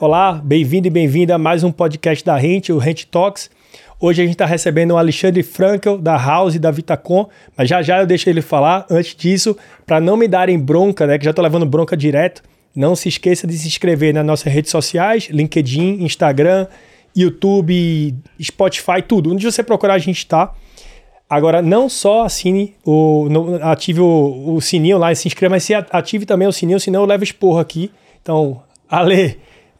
Olá, bem-vindo e bem-vinda a mais um podcast da Rente, o Rente Talks. Hoje a gente está recebendo o Alexandre Frankel, da House da Vitacom, mas já já eu deixo ele falar. Antes disso, para não me darem bronca, né, que já estou levando bronca direto, não se esqueça de se inscrever nas nossas redes sociais, LinkedIn, Instagram, YouTube, Spotify, tudo. Onde você procurar a gente está. Agora, não só assine, o, ative o, o, sininho lá e se inscreva, mas se ative também o sininho, senão eu levo esporro aqui. Então, Ale,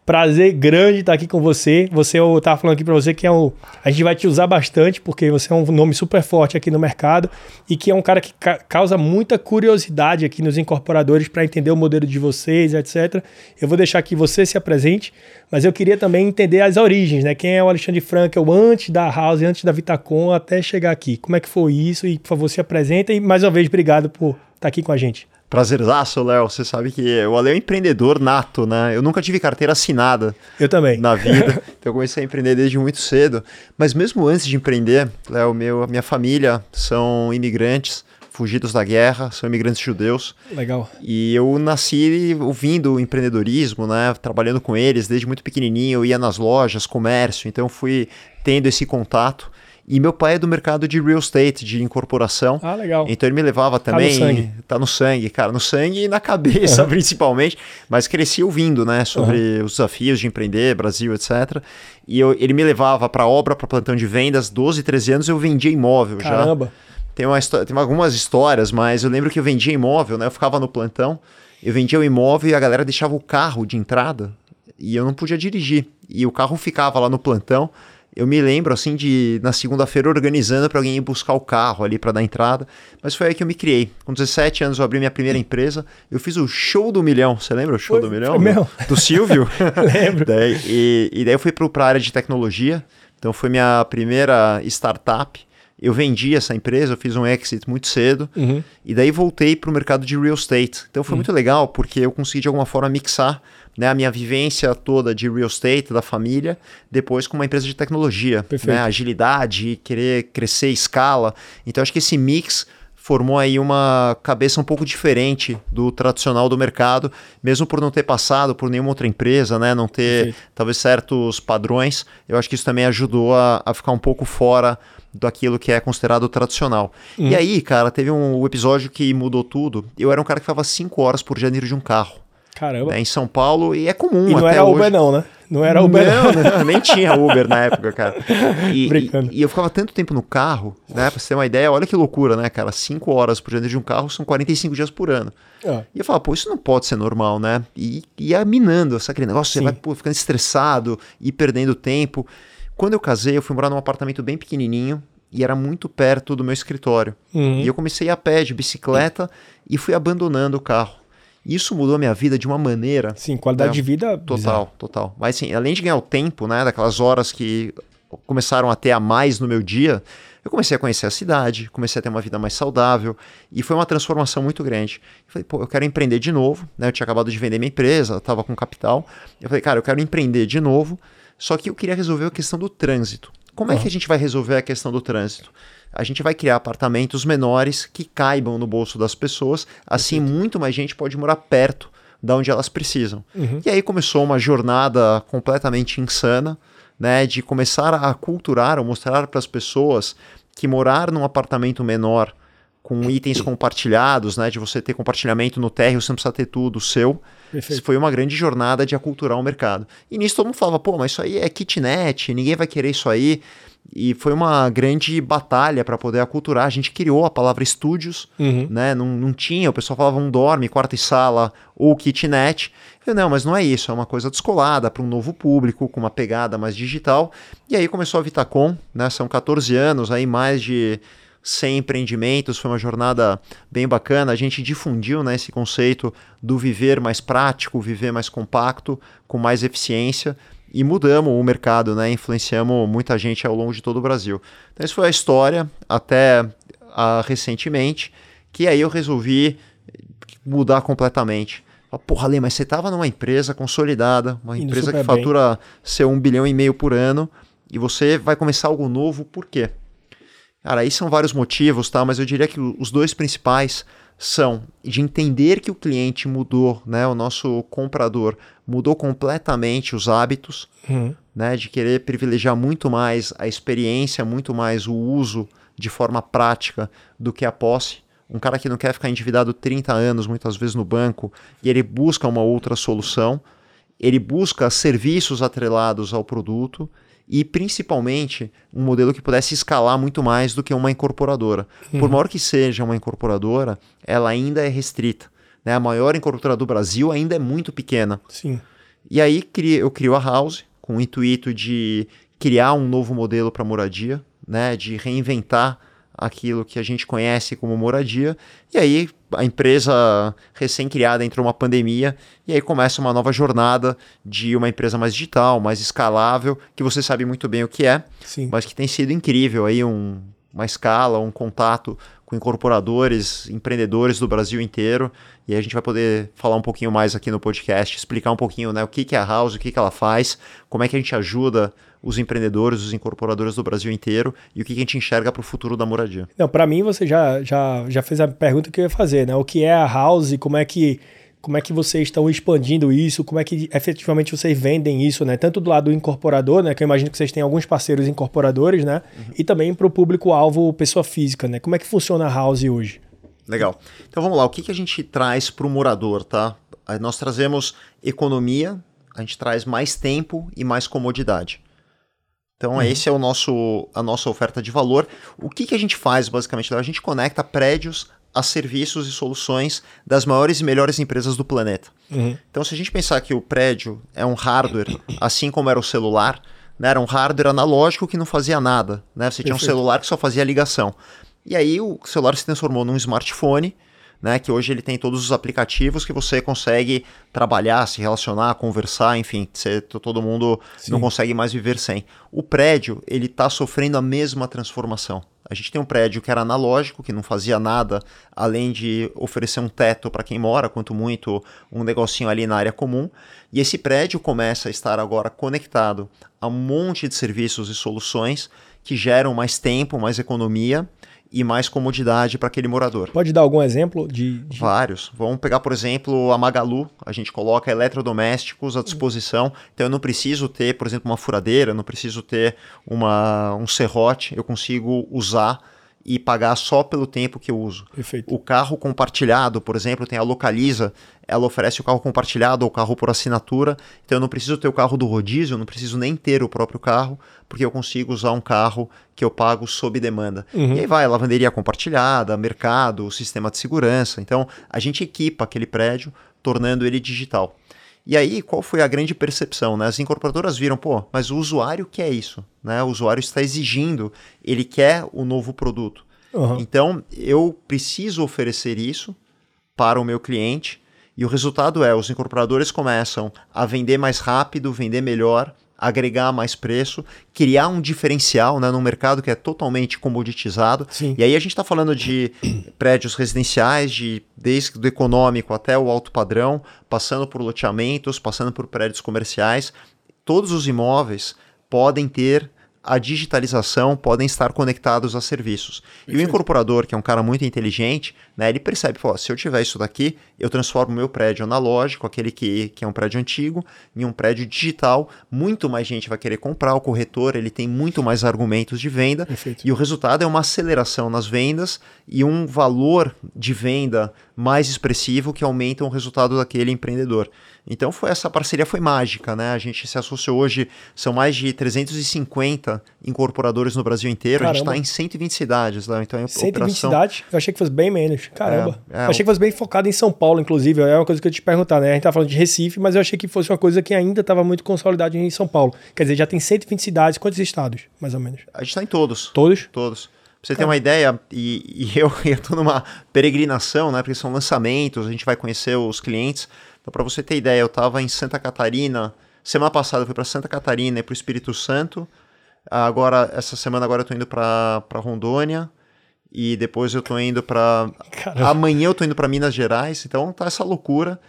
Prazer grande estar aqui com você. Você, eu estava falando aqui para você que é um, a gente vai te usar bastante, porque você é um nome super forte aqui no mercado e que é um cara que ca causa muita curiosidade aqui nos incorporadores para entender o modelo de vocês, etc. Eu vou deixar que você se apresente, mas eu queria também entender as origens, né? Quem é o Alexandre Frankel antes da House, antes da Vitacom, até chegar aqui. Como é que foi isso? E, por favor, se apresenta e, mais uma vez, obrigado por estar aqui com a gente. Prazerzaço, Léo. Você sabe que o Ale é um empreendedor nato, né? Eu nunca tive carteira assinada. Eu também. Na vida. então eu comecei a empreender desde muito cedo. Mas mesmo antes de empreender, Léo, meu, minha família são imigrantes, fugidos da guerra, são imigrantes judeus. Legal. E eu nasci ouvindo o empreendedorismo, né? Trabalhando com eles desde muito pequenininho. Eu ia nas lojas, comércio. Então fui tendo esse contato. E meu pai é do mercado de real estate, de incorporação. Ah, legal. Então ele me levava também. Tá no sangue. Tá no sangue, cara. No sangue e na cabeça, uhum. principalmente. Mas cresci ouvindo, né? Sobre uhum. os desafios de empreender, Brasil, etc. E eu, ele me levava para obra, para plantão de vendas. 12, 13 anos eu vendia imóvel Caramba. já. Caramba. Tem, uma, tem algumas histórias, mas eu lembro que eu vendia imóvel, né? Eu ficava no plantão, eu vendia o imóvel e a galera deixava o carro de entrada e eu não podia dirigir. E o carro ficava lá no plantão eu me lembro assim de na segunda-feira organizando para alguém ir buscar o carro ali para dar entrada, mas foi aí que eu me criei. Com 17 anos eu abri minha primeira empresa, eu fiz o show do milhão. Você lembra o show foi, do milhão? Foi do, do Silvio? Lembro. Daí, e, e daí eu fui para a área de tecnologia. Então foi minha primeira startup. Eu vendi essa empresa, eu fiz um exit muito cedo uhum. e daí voltei para o mercado de real estate. Então foi uhum. muito legal porque eu consegui de alguma forma mixar né, a minha vivência toda de real estate da família, depois com uma empresa de tecnologia, né, agilidade, querer crescer escala. Então acho que esse mix formou aí uma cabeça um pouco diferente do tradicional do mercado, mesmo por não ter passado por nenhuma outra empresa, né, não ter Perfeito. talvez certos padrões. Eu acho que isso também ajudou a, a ficar um pouco fora daquilo que é considerado tradicional. Hum. E aí, cara, teve um, um episódio que mudou tudo. Eu era um cara que ficava 5 horas por dia dentro de um carro. Caramba. Né, em São Paulo, e é comum. E não era hoje. Uber, não, né? Não era Uber, não. não. nem tinha Uber na época, cara. E, e, e, eu ficava tanto tempo no carro, né? Pra você ter uma ideia, olha que loucura, né, cara? Cinco horas por dia de um carro são 45 dias por ano. Ah. E eu falava, pô, isso não pode ser normal, né? E ia minando, sabe aquele negócio? Sim. Você vai pô, ficando estressado e perdendo tempo. Quando eu casei, eu fui morar num apartamento bem pequenininho, e era muito perto do meu escritório. Uhum. E eu comecei a pé de bicicleta e fui abandonando o carro. Isso mudou a minha vida de uma maneira. Sim, qualidade né? de vida. Total, bizarro. total. Mas assim, além de ganhar o tempo, né, daquelas horas que começaram a ter a mais no meu dia, eu comecei a conhecer a cidade, comecei a ter uma vida mais saudável e foi uma transformação muito grande. Eu falei, pô, eu quero empreender de novo, né? Eu tinha acabado de vender minha empresa, estava com capital. Eu falei, cara, eu quero empreender de novo, só que eu queria resolver a questão do trânsito. Como é que a gente vai resolver a questão do trânsito? A gente vai criar apartamentos menores que caibam no bolso das pessoas, assim Perfeito. muito mais gente pode morar perto da onde elas precisam. Uhum. E aí começou uma jornada completamente insana, né, de começar a culturar ou mostrar para as pessoas que morar num apartamento menor com itens compartilhados, né, de você ter compartilhamento no térreo, você não precisa ter tudo seu. Perfeito. Foi uma grande jornada de aculturar o mercado. E nisso todo mundo falava, pô, mas isso aí é kitnet, ninguém vai querer isso aí. E foi uma grande batalha para poder aculturar. A gente criou a palavra estúdios, uhum. né? Não, não tinha, o pessoal falava um dorme, quarto e sala ou kitnet. Eu, não, mas não é isso, é uma coisa descolada para um novo público, com uma pegada mais digital. E aí começou a Vitacom, né? São 14 anos, aí mais de 100 empreendimentos, foi uma jornada bem bacana. A gente difundiu né, esse conceito do viver mais prático, viver mais compacto, com mais eficiência e mudamos o mercado, né? Influenciamos muita gente ao longo de todo o Brasil. Então, essa foi a história até uh, recentemente, que aí eu resolvi mudar completamente. Porra, Lê, mas você estava numa empresa consolidada, uma Indo empresa que fatura bem. seu um bilhão e meio por ano, e você vai começar algo novo, por quê? Cara, aí são vários motivos, tá? Mas eu diria que os dois principais são de entender que o cliente mudou, né, o nosso comprador mudou completamente os hábitos, uhum. né, de querer privilegiar muito mais a experiência, muito mais o uso de forma prática do que a posse. Um cara que não quer ficar endividado 30 anos, muitas vezes no banco, e ele busca uma outra solução, ele busca serviços atrelados ao produto e principalmente um modelo que pudesse escalar muito mais do que uma incorporadora. Uhum. Por maior que seja uma incorporadora, ela ainda é restrita. Né? A maior incorporadora do Brasil ainda é muito pequena. Sim. E aí eu crio a House com o intuito de criar um novo modelo para moradia, né? de reinventar aquilo que a gente conhece como moradia. E aí a empresa recém-criada entrou uma pandemia e aí começa uma nova jornada de uma empresa mais digital, mais escalável, que você sabe muito bem o que é, Sim. mas que tem sido incrível aí um, uma escala, um contato com incorporadores, empreendedores do Brasil inteiro. E a gente vai poder falar um pouquinho mais aqui no podcast, explicar um pouquinho né, o que, que é a House, o que, que ela faz, como é que a gente ajuda os empreendedores, os incorporadores do Brasil inteiro e o que, a gente enxerga para o futuro da moradia. Não, para mim você já, já, já fez a pergunta que eu ia fazer, né? O que é a House, como é que como é que vocês estão expandindo isso, como é que efetivamente vocês vendem isso, né? Tanto do lado do incorporador, né? Que eu imagino que vocês têm alguns parceiros incorporadores, né? Uhum. E também para o público-alvo, pessoa física, né? Como é que funciona a House hoje? Legal. Então vamos lá, o que, que a gente traz para o morador, tá? Nós trazemos economia, a gente traz mais tempo e mais comodidade. Então, uhum. esse é o nosso, a nossa oferta de valor. O que, que a gente faz, basicamente? A gente conecta prédios a serviços e soluções das maiores e melhores empresas do planeta. Uhum. Então, se a gente pensar que o prédio é um hardware, assim como era o celular, né, era um hardware analógico que não fazia nada. Né? Você Perfeito. tinha um celular que só fazia ligação. E aí o celular se transformou num smartphone né, que hoje ele tem todos os aplicativos que você consegue trabalhar, se relacionar, conversar, enfim, você, todo mundo Sim. não consegue mais viver sem. O prédio, ele está sofrendo a mesma transformação. A gente tem um prédio que era analógico, que não fazia nada além de oferecer um teto para quem mora, quanto muito um negocinho ali na área comum. E esse prédio começa a estar agora conectado a um monte de serviços e soluções que geram mais tempo, mais economia e mais comodidade para aquele morador. Pode dar algum exemplo de, de, Vários. Vamos pegar, por exemplo, a Magalu. A gente coloca eletrodomésticos à disposição. Então eu não preciso ter, por exemplo, uma furadeira, não preciso ter uma, um serrote. Eu consigo usar e pagar só pelo tempo que eu uso. Perfeito. O carro compartilhado, por exemplo, tem a Localiza, ela oferece o carro compartilhado ou o carro por assinatura, então eu não preciso ter o carro do rodízio, eu não preciso nem ter o próprio carro, porque eu consigo usar um carro que eu pago sob demanda. Uhum. E aí vai lavanderia compartilhada, mercado, sistema de segurança. Então a gente equipa aquele prédio, tornando ele digital. E aí, qual foi a grande percepção? Né? As incorporadoras viram, pô, mas o usuário quer isso. Né? O usuário está exigindo, ele quer o novo produto. Uhum. Então, eu preciso oferecer isso para o meu cliente. E o resultado é, os incorporadores começam a vender mais rápido, vender melhor, agregar mais preço, criar um diferencial né, num mercado que é totalmente comoditizado. Sim. E aí a gente está falando de prédios residenciais, de desde o econômico até o alto padrão, passando por loteamentos, passando por prédios comerciais. Todos os imóveis podem ter a digitalização podem estar conectados a serviços. E o incorporador, que é um cara muito inteligente, né, ele percebe, pô, se eu tiver isso daqui, eu transformo o meu prédio analógico, aquele que, que é um prédio antigo, em um prédio digital, muito mais gente vai querer comprar, o corretor ele tem muito mais argumentos de venda, Perfeito. e o resultado é uma aceleração nas vendas e um valor de venda mais expressivo que aumenta o resultado daquele empreendedor. Então foi essa parceria foi mágica, né? A gente se associou hoje, são mais de 350 incorporadores no Brasil inteiro, Caramba. a gente está em 120 cidades lá, então é 120 operação... cidades? Eu achei que fosse bem menos. Caramba. É, é, eu achei que fosse bem focado em São Paulo, inclusive, é uma coisa que eu te perguntar, né? A gente tá falando de Recife, mas eu achei que fosse uma coisa que ainda estava muito consolidada em São Paulo. Quer dizer, já tem 120 cidades, quantos estados, mais ou menos? A gente está em todos. Todos? Todos. Pra você ter uma ideia, e, e eu estou numa peregrinação, né? Porque são lançamentos, a gente vai conhecer os clientes. Então, para você ter ideia, eu estava em Santa Catarina, semana passada eu fui para Santa Catarina e para o Espírito Santo. Agora, essa semana agora eu estou indo para Rondônia e depois eu estou indo para amanhã eu estou indo para Minas Gerais. Então tá essa loucura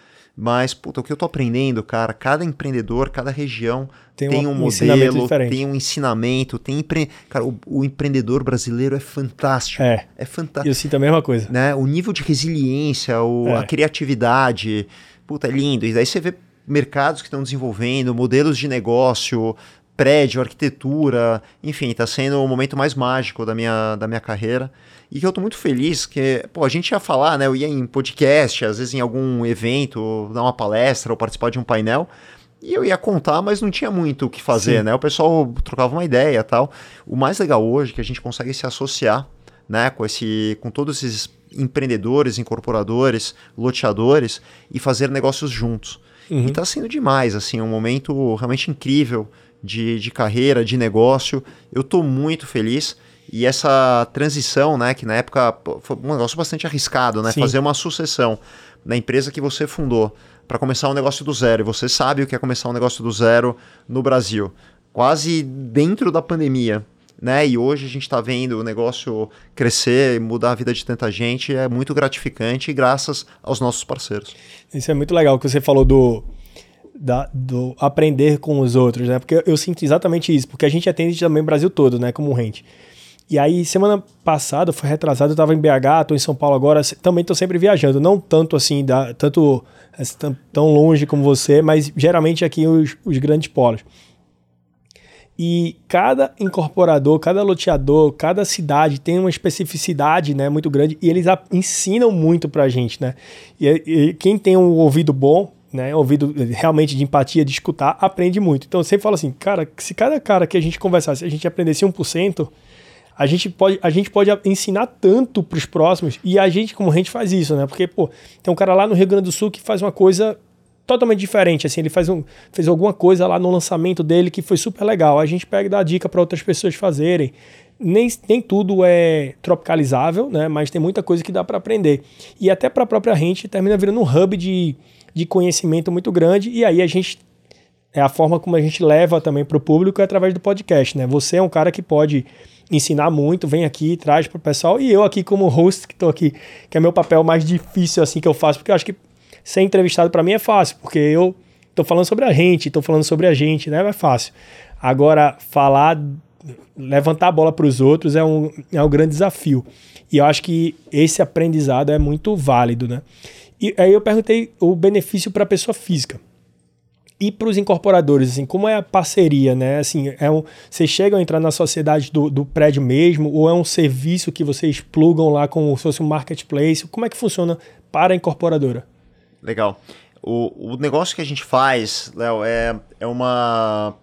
Mas, puta, o que eu tô aprendendo, cara, cada empreendedor, cada região Tem tem, um um, modelo, tem um ensinamento, tem empre... Cara, o, o empreendedor brasileiro é fantástico. É. É fantástico. Eu sinto a mesma coisa. Né? O nível de resiliência, o, É. a criatividade, puta, é lindo. E daí você vê mercados que estão desenvolvendo, modelos de negócio, prédio, arquitetura, enfim, está sendo o momento mais mágico da minha, da minha carreira. E que eu tô muito feliz que, pô, a gente ia falar, né? Eu ia em podcast, às vezes em algum evento, dar uma palestra ou participar de um painel. E eu ia contar, mas não tinha muito o que fazer, Sim. né? O pessoal trocava uma ideia e tal. O mais legal hoje é que a gente consegue se associar, né, com esse com todos esses empreendedores, incorporadores, loteadores e fazer negócios juntos. Uhum. E tá sendo demais, assim, um momento realmente incrível de, de carreira, de negócio. Eu tô muito feliz. E essa transição, né, que na época foi um negócio bastante arriscado, né? Sim. Fazer uma sucessão na empresa que você fundou para começar um negócio do zero. E você sabe o que é começar um negócio do zero no Brasil. Quase dentro da pandemia. Né? E hoje a gente está vendo o negócio crescer e mudar a vida de tanta gente. É muito gratificante, graças aos nossos parceiros. Isso é muito legal que você falou do, da- do aprender com os outros, né? Porque eu sinto exatamente isso, porque a gente atende também o Brasil todo, né? Como rente. E aí, semana passada, foi retrasado, eu tava em BH, tô em São Paulo agora, também tô sempre viajando, não tanto assim, da, tanto tão, tão longe como você, mas geralmente aqui os, os grandes polos. E cada incorporador, cada loteador, cada cidade tem uma especificidade né, muito grande e eles ensinam muito pra gente, né? E, e quem tem um ouvido bom, né, ouvido realmente de empatia, de escutar, aprende muito. Então sempre falo assim, cara, se cada cara que a gente conversasse, a gente aprendesse 1%, a gente pode, a gente pode ensinar tanto pros próximos e a gente, como a gente faz isso, né? Porque, pô, tem um cara lá no Rio Grande do Sul que faz uma coisa totalmente diferente, assim, ele faz um, fez alguma coisa lá no lançamento dele que foi super legal. A gente pega e dá dica para outras pessoas fazerem. Nem, nem tudo é tropicalizável, né? Mas tem muita coisa que dá para aprender. E até para a própria gente termina virando um hub de, de conhecimento muito grande. E aí a gente é a forma como a gente leva também para o público é através do podcast, né? Você é um cara que pode ensinar muito, vem aqui, traz para o pessoal, e eu aqui como host que estou aqui, que é meu papel mais difícil assim que eu faço, porque eu acho que ser entrevistado para mim é fácil, porque eu tô falando sobre a gente, tô falando sobre a gente, né? É fácil. Agora falar, levantar a bola para os outros é um, é um grande desafio. E eu acho que esse aprendizado é muito válido, né? E aí eu perguntei o benefício para a pessoa física e para os incorporadores, assim, como é a parceria, né? Assim, é um, vocês chegam a entrar na sociedade do, do prédio mesmo, ou é um serviço que vocês plugam lá como se fosse um marketplace? Como é que funciona para a incorporadora? Legal. O, o negócio que a gente faz, Léo, é, é uma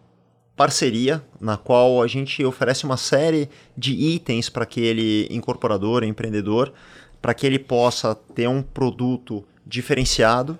parceria na qual a gente oferece uma série de itens para aquele incorporador, empreendedor, para que ele possa ter um produto diferenciado,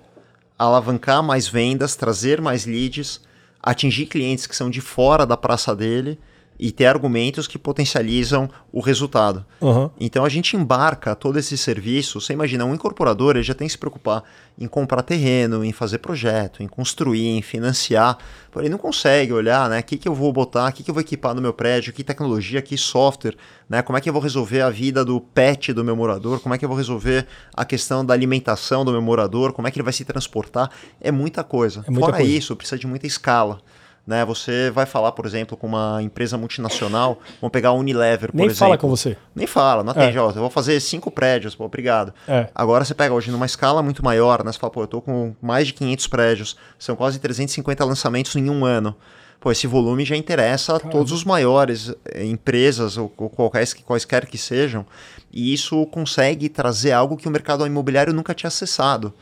alavancar mais vendas, trazer mais leads, atingir clientes que são de fora da praça dele e ter argumentos que potencializam o resultado. Uhum. Então a gente embarca todo esse serviço. Você imagina, um incorporador ele já tem que se preocupar em comprar terreno, em fazer projeto, em construir, em financiar. Porém, ele não consegue olhar, né? O que, que eu vou botar, o que, que eu vou equipar no meu prédio, que tecnologia, que software, né? Como é que eu vou resolver a vida do pet do meu morador, como é que eu vou resolver a questão da alimentação do meu morador, como é que ele vai se transportar. É muita coisa. É muita Fora coisa. isso, precisa de muita escala. Né, você vai falar, por exemplo, com uma empresa multinacional, vamos pegar a Unilever, por Nem exemplo. fala com você. Nem fala, não atende, É. ó, eu vou fazer cinco prédios, pô, obrigado. É. Agora você pega hoje numa escala muito maior, né? Você fala, pô, eu tô com mais de 500 prédios, são quase 350 lançamentos em um ano. Pô, esse volume já interessa a todos os maiores eh, empresas, ou, ou qualquer, quaisquer que sejam, e isso consegue trazer algo que o mercado imobiliário nunca tinha acessado.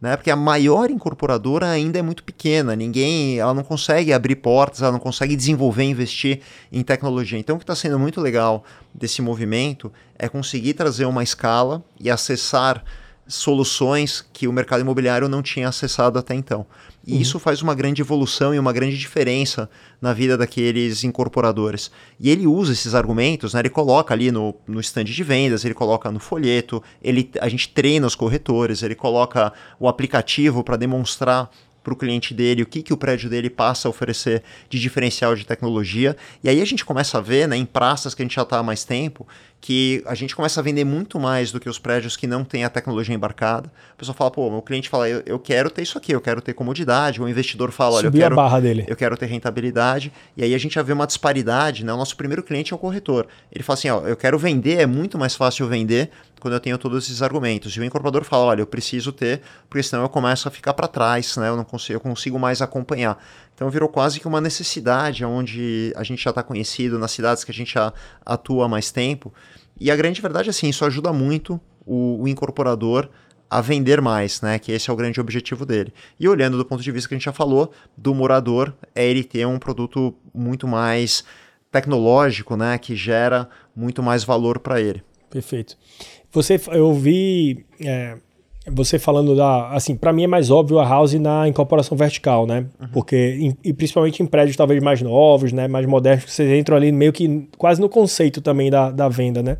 Né? Porque a maior incorporadora ainda é muito pequena, ninguém, ela não consegue abrir portas, ela não consegue desenvolver, investir em tecnologia. Então, o que está sendo muito legal desse movimento é conseguir trazer uma escala e acessar soluções que o mercado imobiliário não tinha acessado até então. E Uhum. isso faz uma grande evolução e uma grande diferença na vida daqueles incorporadores. E ele usa esses argumentos, né? ele coloca ali no, no stand de vendas, ele coloca no folheto, ele, a gente treina os corretores, ele coloca o aplicativo para demonstrar para o cliente dele o que, que o prédio dele passa a oferecer de diferencial de tecnologia. E aí a gente começa a ver né, em praças que a gente já está há mais tempo que a gente começa a vender muito mais do que os prédios que não têm a tecnologia embarcada. A pessoa fala, pô, meu cliente fala, eu, eu quero ter isso aqui, eu quero ter comodidade. O investidor fala, olha, Subir eu quero, a barra dele. eu quero ter rentabilidade. E aí a gente já vê uma disparidade, né? O nosso primeiro cliente é o corretor. Ele fala assim, ó, eu quero vender, é muito mais fácil vender quando eu tenho todos esses argumentos. E o incorporador fala, olha, eu preciso ter, porque senão eu começo a ficar para trás, né? Eu não consigo, eu consigo mais acompanhar. Então virou quase que uma necessidade, onde a gente já está conhecido nas cidades que a gente já atua há mais tempo. E a grande verdade é assim, isso ajuda muito o, o incorporador a vender mais, né? Que esse é o grande objetivo dele. E olhando do ponto de vista que a gente já falou, do morador, é ele ter um produto muito mais tecnológico, né? Que gera muito mais valor para ele. Perfeito. Você, eu vi é, você falando da, assim, para mim é mais óbvio a house na incorporação vertical, né? Uhum. Porque em, e principalmente em prédios talvez mais novos, né, mais modernos, que vocês entram ali meio que quase no conceito também da, da venda, né?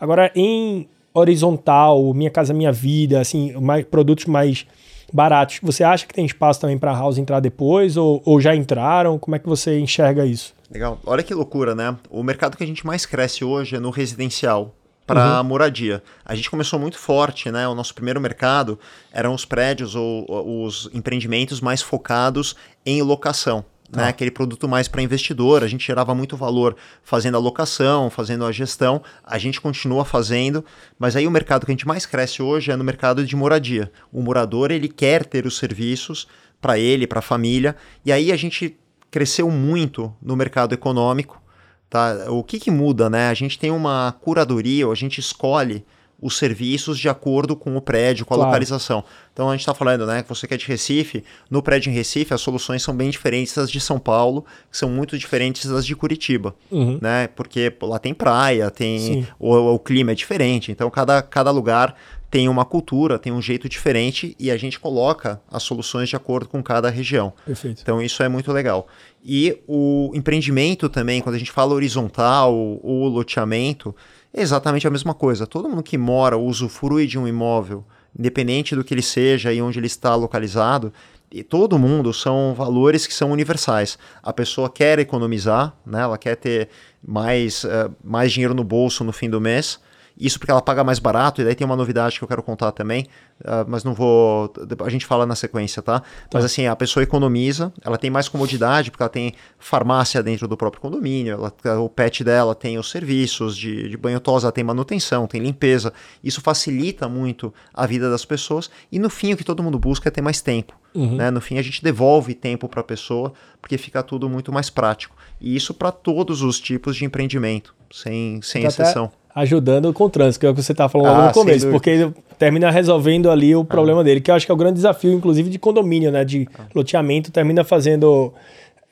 Agora em horizontal, Minha Casa Minha Vida, assim, mais, produtos mais baratos. Você acha que tem espaço também para a house entrar depois ou, ou já entraram? Como é que você enxerga isso? Legal. Olha que loucura, né? O mercado que a gente mais cresce hoje é no residencial para uhum. moradia. A gente começou muito forte, né? O nosso primeiro mercado eram os prédios ou os empreendimentos mais focados em locação. Né, aquele produto mais para investidor, a gente gerava muito valor fazendo a locação, fazendo a gestão, a gente continua fazendo, mas aí o mercado que a gente mais cresce hoje é no mercado de moradia. O morador ele quer ter os serviços para ele, para a família, e aí a gente cresceu muito no mercado econômico, Tá? O que, que muda, né? A gente tem uma curadoria, ou a gente escolhe os serviços de acordo com o prédio, com a claro. localização. Então a gente está falando, né, que você quer é de Recife, no prédio em Recife as soluções são bem diferentes das de São Paulo, que são muito diferentes das de Curitiba, uhum. né? Porque lá tem praia, tem o, o, clima é diferente, então cada, cada lugar tem uma cultura, tem um jeito diferente e a gente coloca as soluções de acordo com cada região. Perfeito. Então isso é muito legal. E o empreendimento também, quando a gente fala horizontal ou loteamento, é exatamente a mesma coisa. Todo mundo que mora ou usufrui de um imóvel, independente do que ele seja e onde ele está localizado, e todo mundo são valores que são universais. A pessoa quer economizar, né? ela quer ter mais, uh, mais dinheiro no bolso no fim do mês, isso porque ela paga mais barato, e daí tem uma novidade que eu quero contar também, uh, mas não vou. A gente fala na sequência, tá? tá? Mas assim, a pessoa economiza, ela tem mais comodidade, porque ela tem farmácia dentro do próprio condomínio, ela, o pet dela tem os serviços de, de banho tosa, tem manutenção, tem limpeza. Isso facilita muito a vida das pessoas, e no fim o que todo mundo busca é ter mais tempo. Uhum. Né? No fim, a gente devolve tempo para a pessoa, porque fica tudo muito mais prático. E isso para todos os tipos de empreendimento, sem, sem exceção ajudando com o trânsito, que é o que você estava falando ah, no começo, porque termina resolvendo ali o problema ah. dele, que eu acho que é o grande desafio, inclusive, de condomínio, né? De ah. loteamento, termina fazendo.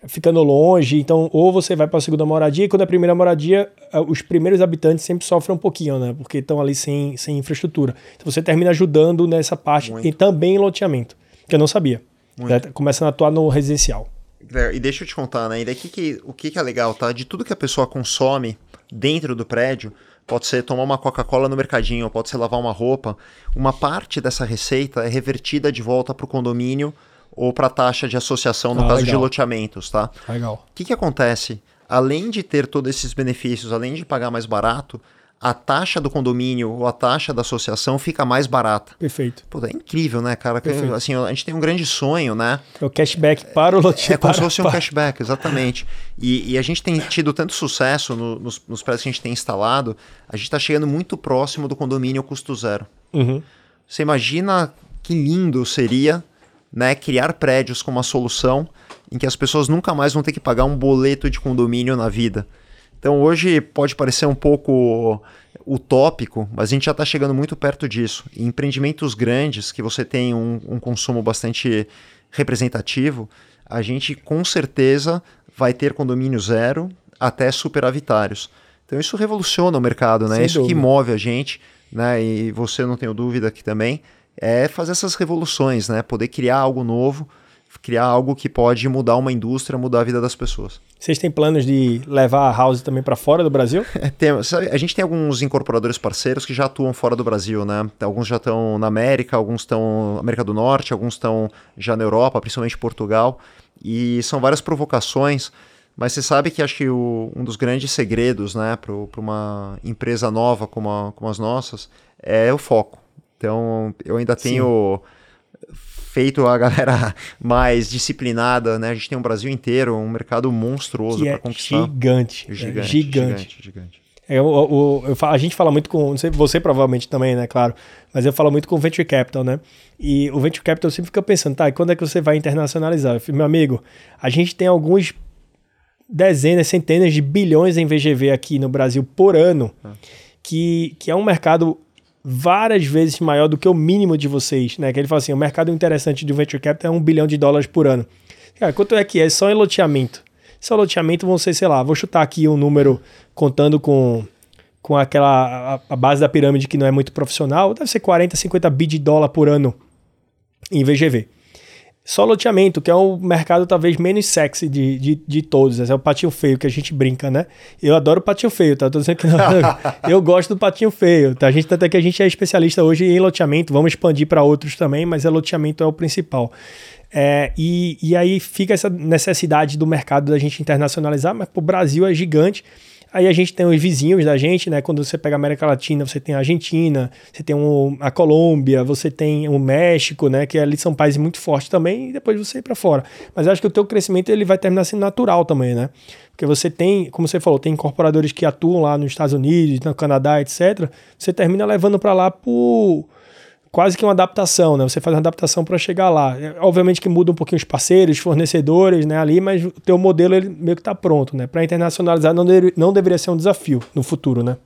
ficando longe, então, ou você vai para a segunda moradia, e quando é a primeira moradia, eh, os primeiros habitantes sempre sofrem um pouquinho, né? Porque estão ali sem, sem infraestrutura. Então você termina ajudando nessa parte Muito. e também em loteamento, que eu não sabia. Né? Começando a atuar no residencial. E deixa eu te contar, né? E daqui que, o que, que é legal, tá? De tudo que a pessoa consome dentro do prédio, pode ser tomar uma Coca-Cola no mercadinho, pode ser lavar uma roupa. Uma parte dessa receita é revertida de volta para o condomínio ou para a taxa de associação no ah, caso legal. de loteamentos, tá? Legal. O que, que acontece? Além de ter todos esses benefícios, além de pagar mais barato, a taxa do condomínio ou a taxa da associação fica mais barata. Perfeito. Pô, é incrível, né, cara? Perfeito. Assim, a gente tem um grande sonho, né? É o cashback para o lote. É como se fosse um cashback, exatamente. E, e, a gente tem tido tanto sucesso no, nos, nos prédios que a gente tem instalado, a gente está chegando muito próximo do condomínio custo zero. Uhum. Você imagina que lindo seria né, criar prédios com uma solução em que as pessoas nunca mais vão ter que pagar um boleto de condomínio na vida. Então hoje pode parecer um pouco utópico, mas a gente já está chegando muito perto disso. Em empreendimentos grandes, que você tem um, um consumo bastante representativo, a gente com certeza vai ter condomínio zero até superavitários. Então isso revoluciona o mercado, né? Sem isso dúvida. que move a gente, né? E você não tenho dúvida que também é fazer essas revoluções, né? Poder criar algo novo criar algo que pode mudar uma indústria, mudar a vida das pessoas. Vocês têm planos de levar a House também para fora do Brasil? tem, a gente tem alguns incorporadores parceiros que já atuam fora do Brasil, né? Alguns já estão na América, alguns estão na América do Norte, alguns estão já na Europa, principalmente Portugal. E são várias provocações, Mas você sabe que acho que o, um dos grandes segredos né, para uma empresa nova como, a, como as nossas é o foco. Então, eu ainda tenho Sim. Feito a galera mais disciplinada, né? A gente tem um Brasil inteiro, um mercado monstruoso para é conquistar. Gigante, gigante, é gigante. gigante, gigante. É, o, o, eu, a gente fala muito com. Você provavelmente também, né? Claro. Mas eu falo muito com o Venture Capital, né? E o Venture Capital sempre fica pensando, tá, e quando é que você vai internacionalizar? Eu falei, meu amigo, a gente tem alguns dezenas, centenas de bilhões em VGV aqui no Brasil por ano, ah. que, que é um mercado várias vezes maior do que o mínimo de vocês, né? Que ele fala assim, o mercado interessante do Venture Capital é um bilhão de dólares por ano. Cara, quanto é que é? Só em loteamento. Só loteamento vão ser, sei lá, vou chutar aqui um número contando com, com aquela a, a, base da pirâmide que não é muito profissional, deve ser 40, 50 bi de dólar por ano em VGV. Só loteamento, que é o mercado talvez menos sexy de, de, de todos. Esse é o patinho feio que a gente brinca, né? Eu adoro o patinho feio, tá? Tô dizendo que não, eu gosto do patinho feio. Tá? A gente, até que a gente é especialista hoje em loteamento, vamos expandir para outros também, mas é loteamento é o principal. É, e, e aí fica essa necessidade do mercado da gente internacionalizar, mas o Brasil é gigante. Aí a gente tem os vizinhos da gente, né? Quando você pega a América Latina, você tem a Argentina, você tem a Colômbia, você tem o México, né? Que ali são países muito fortes também, e depois você ir para fora. Mas acho que o teu crescimento ele vai terminar sendo natural também, né? Porque você tem, como você falou, tem incorporadores que atuam lá nos Estados Unidos, no Canadá, etc. Você termina levando para lá por quase que uma adaptação, né? Você faz uma adaptação para chegar lá. É, obviamente que muda um pouquinho os parceiros, fornecedores, né, ali, mas o teu modelo ele meio que está pronto, né? Para internacionalizar não, de, não deveria ser um desafio no futuro, né?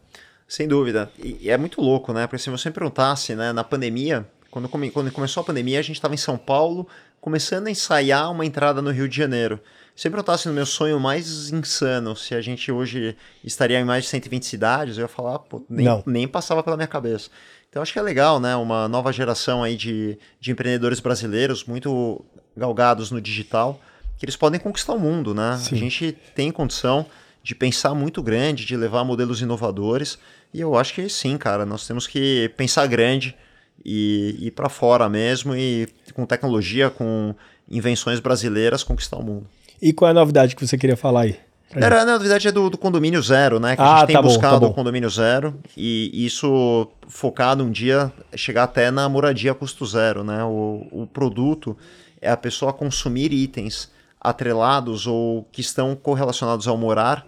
Sem dúvida. E, é muito louco, né? Porque se você perguntasse, né, na pandemia, quando, come, quando começou a pandemia, a gente estava em São Paulo, começando a ensaiar uma entrada no Rio de Janeiro. Se eu perguntasse no meu sonho mais insano se a gente hoje estaria em mais de 120 cidades, eu ia falar, pô, nem, nem passava pela minha cabeça. Então acho que é legal, né? Uma nova geração aí de, de empreendedores brasileiros muito galgados no digital, que eles podem conquistar o mundo, né? Sim. A gente tem condição de pensar muito grande, de levar modelos inovadores, e eu acho que sim, cara, nós temos que pensar grande e ir para fora mesmo e com tecnologia, com invenções brasileiras conquistar o mundo. E qual é a novidade que você queria falar aí? Era, na verdade, é do, do, condomínio zero, né? Que ah, a gente tem tá buscado bom, tá o condomínio zero. E isso focado um dia chegar até na moradia custo zero, né? O, o produto é a pessoa consumir itens atrelados ou que estão correlacionados ao morar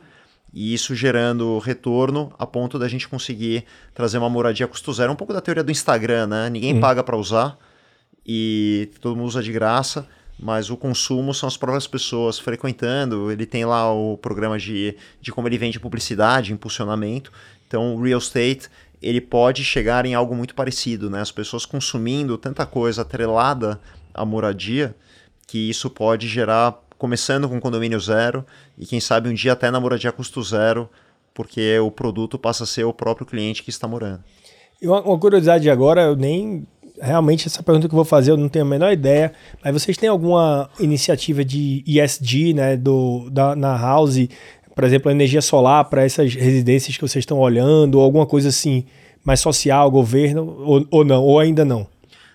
e isso gerando retorno a ponto da gente conseguir trazer uma moradia custo zero. Um pouco da teoria do Instagram, né? Ninguém hum. paga para usar e todo mundo usa de graça mas o consumo são as próprias pessoas frequentando. Ele tem lá o programa de, de como ele vende publicidade, impulsionamento. Então, o real estate ele pode chegar em algo muito parecido, né? As pessoas consumindo tanta coisa atrelada à moradia que isso pode gerar, começando com condomínio zero e quem sabe um dia até na moradia custo zero, porque o produto passa a ser o próprio cliente que está morando. E uma, uma curiosidade agora, eu nem realmente essa pergunta que eu vou fazer eu não tenho a menor ideia, mas vocês têm alguma iniciativa de ESG, né, do, da, na House, por exemplo, energia solar para essas residências que vocês estão olhando, ou alguma coisa assim, mais social, governo, ou, ou não, ou ainda não?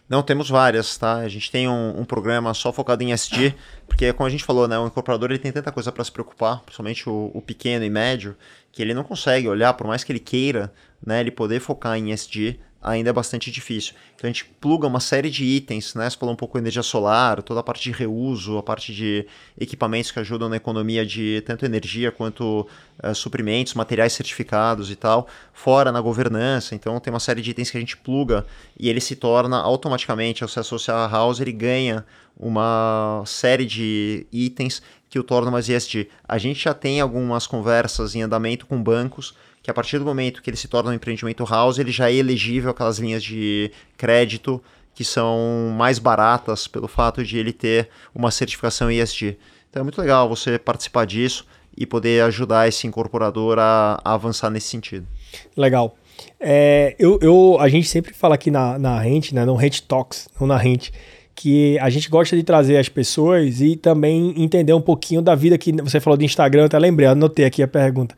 Não, temos várias, tá? A gente tem um, um, programa só focado em ESG, porque como a gente falou, né, o incorporador ele tem tanta coisa para se preocupar, principalmente o, o, pequeno e médio, que ele não consegue olhar, por mais que ele queira, né, ele poder focar em ESG, ainda é bastante difícil. Então a gente pluga uma série de itens, né? Você falou um pouco de energia solar, toda a parte de reuso, a parte de equipamentos que ajudam na economia de tanto energia quanto uh, suprimentos, materiais certificados e tal, fora na governança. Então tem uma série de itens que a gente pluga e ele se torna automaticamente, ao se associar à house, ele ganha uma série de itens que o tornam mais ESG. A gente já tem algumas conversas em andamento com bancos que a partir do momento que ele se torna um empreendimento house, ele já é elegível aquelas linhas de crédito que são mais baratas pelo fato de ele ter uma certificação ESG. Então é muito legal você participar disso e poder ajudar esse incorporador a, a avançar nesse sentido. Legal. É, eu, eu, a gente sempre fala aqui na, na Rente, né, no Rente Talks, não na Rente, que a gente gosta de trazer as pessoas e também entender um pouquinho da vida que você falou do Instagram, até lembrei, anotei aqui a pergunta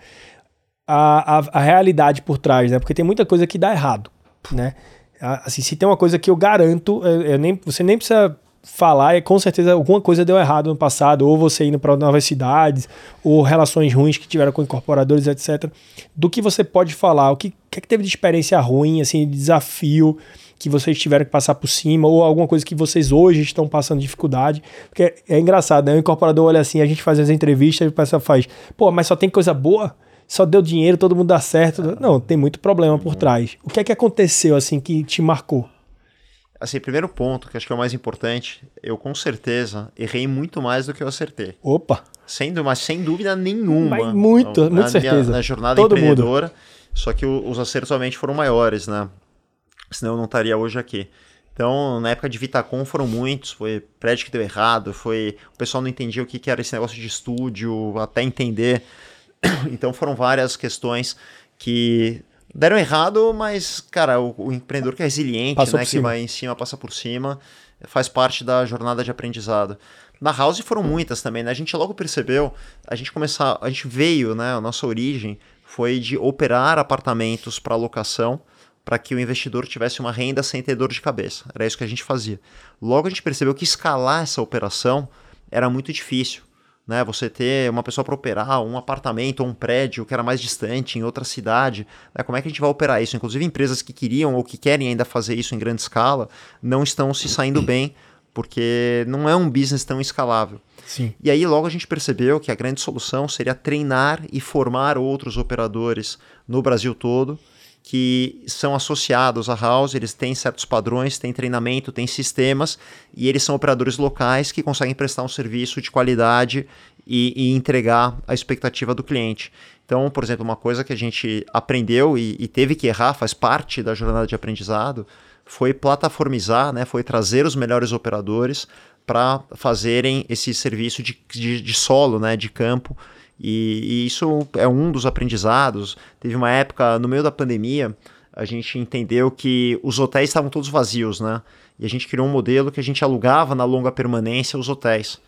a, a, a, realidade por trás, né? Porque tem muita coisa que dá errado, né? Assim, se tem uma coisa que eu garanto, eu, eu nem, você nem precisa falar é com certeza alguma coisa deu errado no passado, ou você indo para novas cidades, ou relações ruins que tiveram com incorporadores, etc. Do que você pode falar? O que, que, é que teve de experiência ruim, assim, de desafio que vocês tiveram que passar por cima, ou alguma coisa que vocês hoje estão passando dificuldade? Porque é, engraçado, né? O incorporador olha assim, a gente faz as entrevistas e o pessoal faz, pô, mas só tem coisa boa? Só deu dinheiro, todo mundo dá certo. Não, tem muito problema por trás. O que é que aconteceu, assim, que te marcou? Assim, primeiro ponto, que acho que é o mais importante, eu com certeza errei muito mais do que eu acertei. Opa! Sendo, mas sem dúvida nenhuma. Mas muito, na, muito certeza. Minha, na jornada Todo empreendedora. Mundo. Só que os acertos realmente foram maiores, né? Senão eu não estaria hoje aqui. Então, na época de Vitacom foram muitos, foi prédio que deu errado, foi o pessoal não entendia o que, que era esse negócio de estúdio, até entender. Então foram várias questões que deram errado, mas, cara, o, o empreendedor que é resiliente, Passou né, que cima. vai em cima, passa por cima, faz parte da jornada de aprendizado. Na House foram muitas também, né? A gente logo percebeu, a gente começar, a gente veio, né, a nossa origem foi de operar apartamentos para locação, para que o investidor tivesse uma renda sem ter dor de cabeça. Era isso que a gente fazia. Logo a gente percebeu que escalar essa operação era muito difícil né? Você ter uma pessoa para operar um apartamento ou um prédio que era mais distante, em outra cidade. Né? Como é que a gente vai operar isso? Inclusive, empresas que queriam ou que querem ainda fazer isso em grande escala não estão se saindo bem, porque não é um business tão escalável. Sim. E aí, logo a gente percebeu que a grande solução seria treinar e formar outros operadores no Brasil todo que são associados à house, eles têm certos padrões, têm treinamento, têm sistemas, e eles são operadores locais que conseguem prestar um serviço de qualidade e, e entregar a expectativa do cliente. Então, por exemplo, uma coisa que a gente aprendeu e, e teve que errar, faz parte da jornada de aprendizado, foi plataformizar, né, foi trazer os melhores operadores para fazerem esse serviço de, de, de solo, né, de campo, e, e, isso é um dos aprendizados. Teve uma época, no meio da pandemia, a gente entendeu que os hotéis estavam todos vazios, né? E a gente criou um modelo que a gente alugava na longa permanência os hotéis.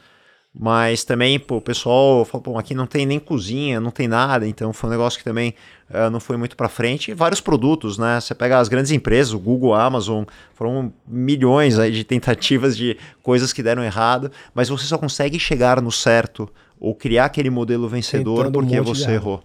Mas também, pô, o pessoal falou, aqui não tem nem cozinha, não tem nada, então foi um negócio que também uh, não foi muito para frente. E vários produtos, né? Você pega as grandes empresas, o Google, a Amazon, foram milhões aí de tentativas de coisas que deram errado, mas você só consegue chegar no certo ou criar aquele modelo vencedor Tentando porque um você errou.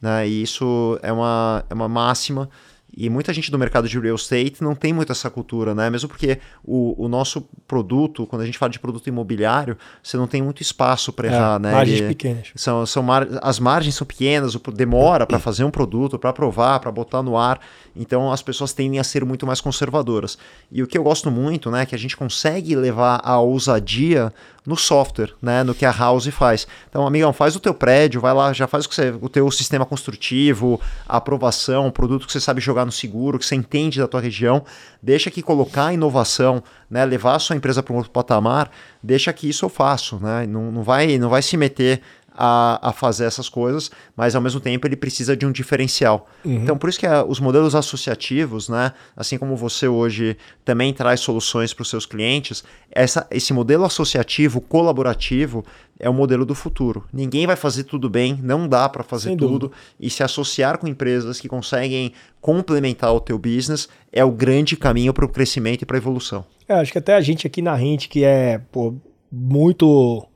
Né? E isso é uma, é uma máxima e muita gente do mercado de real estate não tem muito essa cultura, né? Mesmo porque o, o nosso produto, quando a gente fala de produto imobiliário, você não tem muito espaço para é, errar, é, né? Margens Ele, pequenas. São, são mar, as margens são pequenas, demora para fazer um produto, para provar, para botar no ar. Então as pessoas tendem a ser muito mais conservadoras. E o que eu gosto muito, né, é que a gente consegue levar a ousadia no software, né, no que a House faz. Então, amigão, faz o teu prédio, vai lá, já faz o, que você, o teu sistema construtivo, a aprovação, o produto que você sabe jogar no seguro, que você entende da tua região, deixa que colocar a inovação, né, levar a sua empresa para um outro patamar, deixa que isso eu faço, né, não, não, vai, não vai se meter a, a, fazer essas coisas, mas ao mesmo tempo ele precisa de um diferencial. Uhum. Então, por isso que a, os modelos associativos, né, assim como você hoje também traz soluções para os seus clientes, essa, esse modelo associativo colaborativo é o modelo do futuro. Ninguém vai fazer tudo bem, não dá para fazer Sem tudo, dúvida. e se associar com empresas que conseguem complementar o teu business é o grande caminho para o crescimento e para a evolução. É, acho que até a gente aqui na Rente, que é pô, muito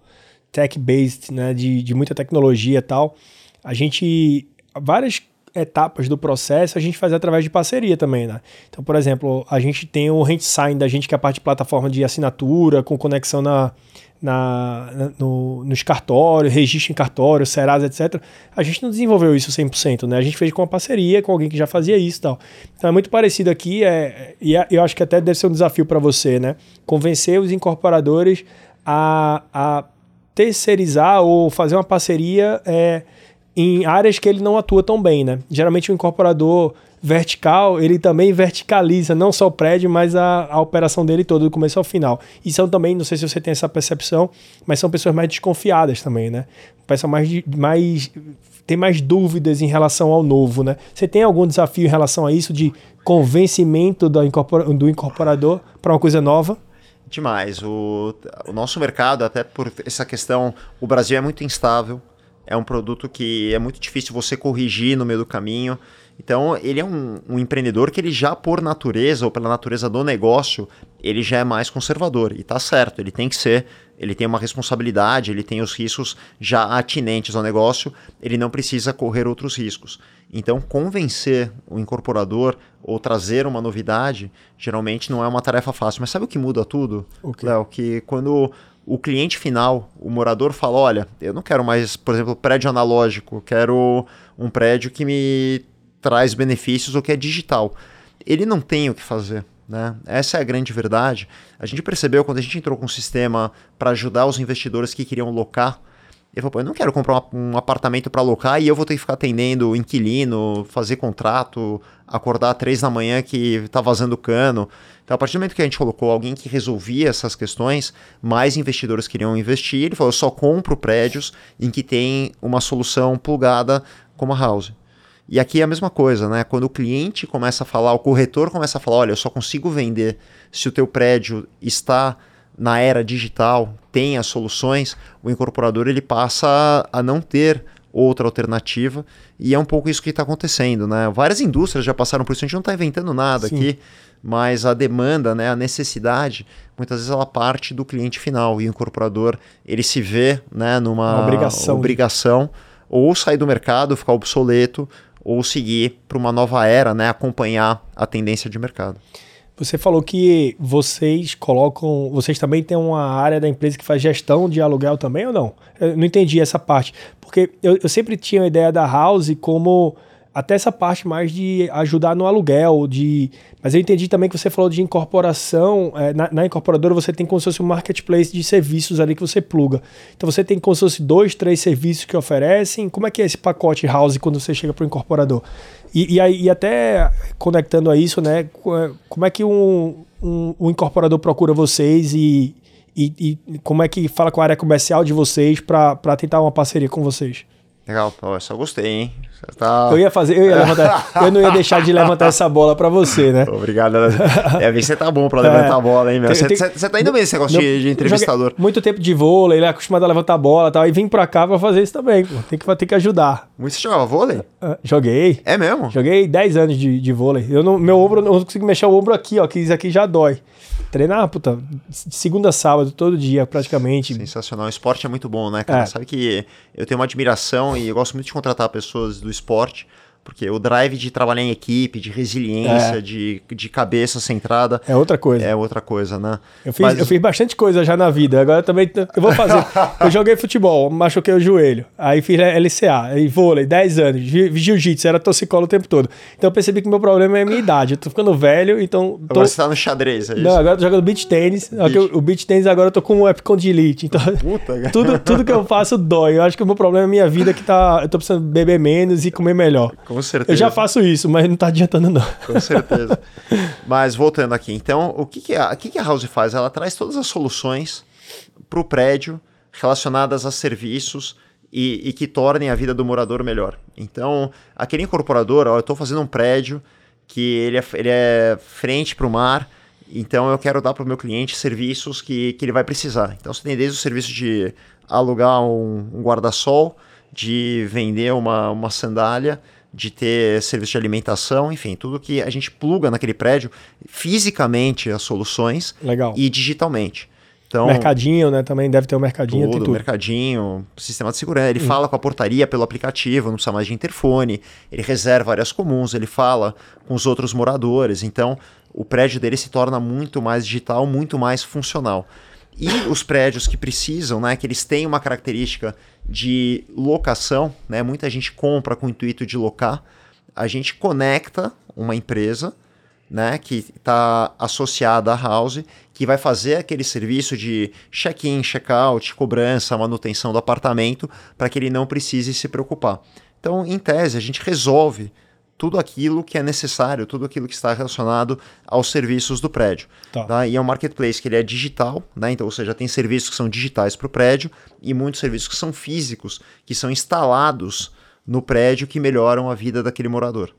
tech-based, né, de, de muita tecnologia e tal, a gente, várias etapas do processo a gente faz através de parceria também, né? Então, por exemplo, a gente tem o Rent Sign da gente, que é a parte de plataforma de assinatura, com conexão na, na, no, nos cartórios, registro em cartório, Serasa, etc. A gente não desenvolveu isso 100%, né? A gente fez com uma parceria com alguém que já fazia isso e tal. Então é muito parecido aqui, é, e é, eu acho que até deve ser um desafio para você, né? Convencer os incorporadores a, a terceirizar ou fazer uma parceria é, em áreas que ele não atua tão bem, né? Geralmente o incorporador vertical, ele também verticaliza não só o prédio, mas a, a operação dele toda, do começo ao final. E são também, não sei se você tem essa percepção, mas são pessoas mais desconfiadas também, né? Pessoas mais, mais tem mais dúvidas em relação ao novo, né? Você tem algum desafio em relação a isso de convencimento do, incorpora, do incorporador para uma coisa nova? Demais. O, o nosso mercado, até por essa questão, o Brasil é muito instável. É um produto que é muito difícil você corrigir no meio do caminho. Então, ele é um, um, empreendedor que ele já, por natureza, ou pela natureza do negócio, ele já é mais conservador. E tá certo, ele tem que ser, ele tem uma responsabilidade, ele tem os riscos já atinentes ao negócio, ele não precisa correr outros riscos. Então, convencer o incorporador ou trazer uma novidade, geralmente não é uma tarefa fácil. Mas sabe o que muda tudo, okay. Léo? Que quando o cliente final, o morador fala, olha, eu não quero mais, por exemplo, prédio analógico, quero um prédio que me traz benefícios ou que é digital. Ele não tem o que fazer. Né? Essa é a grande verdade. A gente percebeu quando a gente entrou com um sistema para ajudar os investidores que queriam locar. Ele falou: eu não quero comprar um apartamento para alocar e eu vou ter que ficar atendendo inquilino, fazer contrato, acordar três da manhã que está vazando cano. Então, a partir do momento que a gente colocou alguém que resolvia essas questões, mais investidores queriam investir. Ele falou: eu só compro prédios em que tem uma solução plugada como a House. E aqui é a mesma coisa, né? Quando o cliente começa a falar, o corretor começa a falar, olha, eu só consigo vender se o teu prédio está na era digital, tem as soluções, o incorporador ele passa a não ter outra alternativa e é um pouco isso que está acontecendo, né? Várias indústrias já passaram por isso, a gente não está inventando nada Sim. aqui, mas a demanda, né, a necessidade, muitas vezes ela parte do cliente final e o incorporador ele se vê, né, numa obrigação, obrigação ou sair do mercado, ficar obsoleto ou seguir para uma nova era, né, acompanhar a tendência de mercado. Você falou que vocês colocam, vocês também têm uma área da empresa que faz gestão de aluguel também ou não? Eu não entendi essa parte, porque eu, eu sempre tinha a ideia da House como até essa parte mais de ajudar no aluguel, de. Mas eu entendi também que você falou de incorporação. É, na, na, incorporadora você tem como se fosse um marketplace de serviços ali que você pluga. Então você tem como se fosse dois, três serviços que oferecem. Como é que é esse pacote house quando você chega para o incorporador? E, e, aí, e até conectando a isso, né? Como é que um, um, um incorporador procura vocês e, e, e, como é que fala com a área comercial de vocês para tentar uma parceria com vocês? Legal, pô, só gostei, hein? Tá... Eu ia fazer, eu ia levantar, eu não ia deixar de levantar essa bola para você, né? Obrigado. É, você tá bom para levantar é, a bola, hein, meu? Você, você tá indo bem nesse negócio de, de, entrevistador. Muito tempo de vôlei, ele é acostumado a levantar a bola e tal, e vim para cá para fazer isso também, pô. Tem que, tem que ajudar. Você jogava vôlei? Uh, joguei. É mesmo? Joguei 10 anos de, de vôlei. Eu não, meu ombro, eu não consigo mexer o ombro aqui, ó, que isso aqui já dói. Treinar, puta, segunda a sábado, todo dia, praticamente. Sensacional. O esporte é muito bom, né, cara? É. Sabe que eu tenho uma admiração e eu gosto muito de contratar pessoas do esporte porque o drive de trabalhar em equipe, de resiliência, é. de, de cabeça centrada. É outra coisa. É outra coisa, né? Eu fiz, Mas... eu fiz bastante coisa já na vida. Agora também eu vou fazer. eu joguei futebol, machuquei o joelho. Aí fiz LCA, aí vôlei, 10 anos. Jiu-jitsu, era torcicolo o tempo todo. Então eu percebi que o meu problema é a minha idade. Eu tô ficando velho, então. Tô... Agora você tá no xadrez, é isso? Não, agora eu tô jogando beach tênis. O beach tênis agora eu tô com o Epicondylite. Então, Puta, tudo, tudo que eu faço dói. Eu acho que o meu problema é a minha vida que tá. Eu tô precisando beber menos e comer melhor. Com certeza. Eu já faço isso, mas não tá adiantando não. Com certeza. mas voltando aqui, então, o que, que, a, o que, que a House faz? Ela traz todas as soluções para o prédio relacionadas a serviços e, e, que tornem a vida do morador melhor. Então, aquele incorporador, ó, eu estou fazendo um prédio que ele é, ele é frente para o mar, então eu quero dar para o meu cliente serviços que, que ele vai precisar. Então você tem desde o serviço de alugar um, um guarda-sol, de vender uma, uma sandália, de ter serviço de alimentação, enfim, tudo que a gente pluga naquele prédio fisicamente as soluções Legal. e digitalmente. Então, mercadinho, né? Também deve ter um mercadinho. Tudo, tem tudo. mercadinho, sistema de segurança. Ele hum. fala com a portaria pelo aplicativo, não precisa mais de interfone. Ele reserva áreas comuns, ele fala com os outros moradores. Então, o prédio dele se torna muito mais digital, muito mais funcional. E os prédios que precisam, né, que eles têm uma característica de locação, né, muita gente compra com o intuito de locar, a gente conecta uma empresa né, que está associada à house, que vai fazer aquele serviço de check-in, check-out, cobrança, manutenção do apartamento, para que ele não precise se preocupar. Então, em tese, a gente resolve tudo aquilo que é necessário, tudo aquilo que está relacionado aos serviços do prédio. Tá. Tá? E é um marketplace que ele é digital, né? então, ou seja, tem serviços que são digitais para o prédio e muitos serviços que são físicos, que são instalados no prédio que melhoram a vida daquele morador.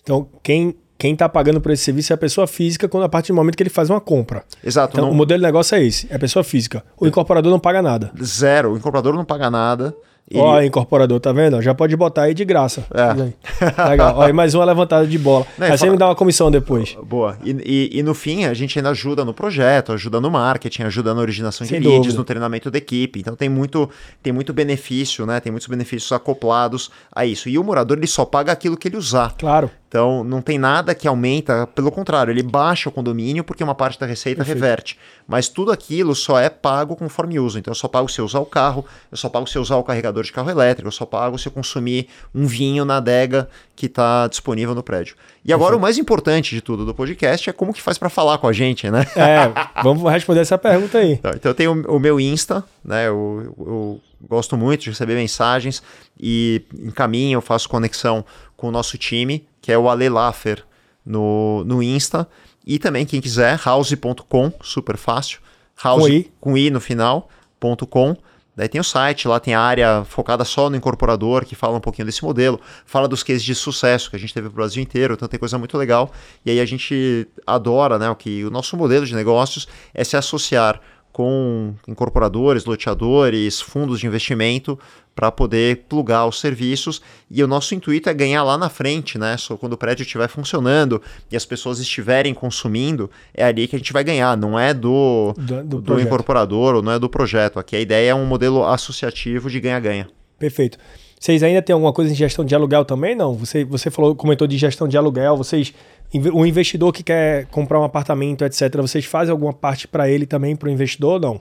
Então, quem quem está pagando por esse serviço é a pessoa física quando a partir do momento que ele faz uma compra. Exato. Então, não... o modelo de negócio é esse, é a pessoa física. O incorporador não paga nada. Zero. O incorporador não paga nada Ele... Ó, incorporador, tá vendo? Já pode botar aí de graça. É. Legal. Ó, mais uma levantada de bola. Não, aí você me dá uma comissão depois. Boa. E, e, e, no fim, a gente ainda ajuda no projeto, ajuda no marketing, ajuda na originação Sem de leads, dúvida. no treinamento da equipe. Então tem muito, tem muito benefício, né? Tem muitos benefícios acoplados a isso. E o morador, ele só paga aquilo que ele usar. Claro. Então, não tem nada que aumenta, pelo contrário, ele baixa o condomínio porque uma parte da receita Perfeito. reverte. Mas tudo aquilo só é pago conforme uso. Então, eu só pago se eu usar o carro, eu só pago se eu usar o carregador de carro elétrico, eu só pago se eu consumir um vinho na adega que está disponível no prédio. E agora, Perfeito. o mais importante de tudo do podcast é como que faz para falar com a gente, né? É, vamos responder essa pergunta aí. Então, então eu tenho o meu Insta, né? Eu, eu gosto muito de receber mensagens e encaminho, eu faço conexão com o nosso time, que é o Ale Laffer no, no Insta. E também, quem quiser, house.com, super fácil. House com I, com I no final, ponto .com. Daí tem o site, lá tem a área focada só no incorporador, que fala um pouquinho desse modelo, fala dos cases de sucesso que a gente teve no Brasil inteiro, então tem coisa muito legal. E aí a gente adora, né, o que o nosso modelo de negócios é se associar com incorporadores, loteadores, fundos de investimento para poder plugar os serviços. E o nosso intuito é ganhar lá na frente, né? Só quando o prédio estiver funcionando e as pessoas estiverem consumindo, é ali que a gente vai ganhar, não é do, do, do, do incorporador ou não é do projeto. Aqui a ideia é um modelo associativo de ganha-ganha. Perfeito. Vocês ainda têm alguma coisa em gestão de aluguel também? Não? Você, você falou, comentou de gestão de aluguel, vocês o investidor que quer comprar um apartamento, etc., vocês fazem alguma parte para ele também, para o investidor ou não?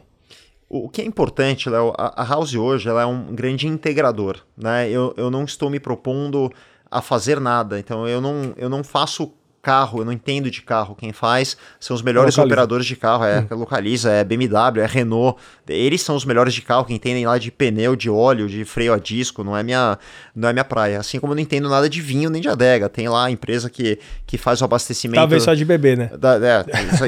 O que é importante, Léo, a, House hoje ela é um grande integrador. Né? Eu, eu não estou me propondo a fazer nada, então eu não, eu não faço carro, eu não entendo de carro. Quem faz são os melhores localiza. operadores de carro, é hum. localiza, é BMW, é Renault. Eles são os melhores de carro que entendem lá de pneu, de óleo, de freio a disco, não é minha, não é minha praia. Assim como eu não entendo nada de vinho nem de adega. Tem lá a empresa que, que faz o abastecimento. Talvez só de bebê, né? Da, é,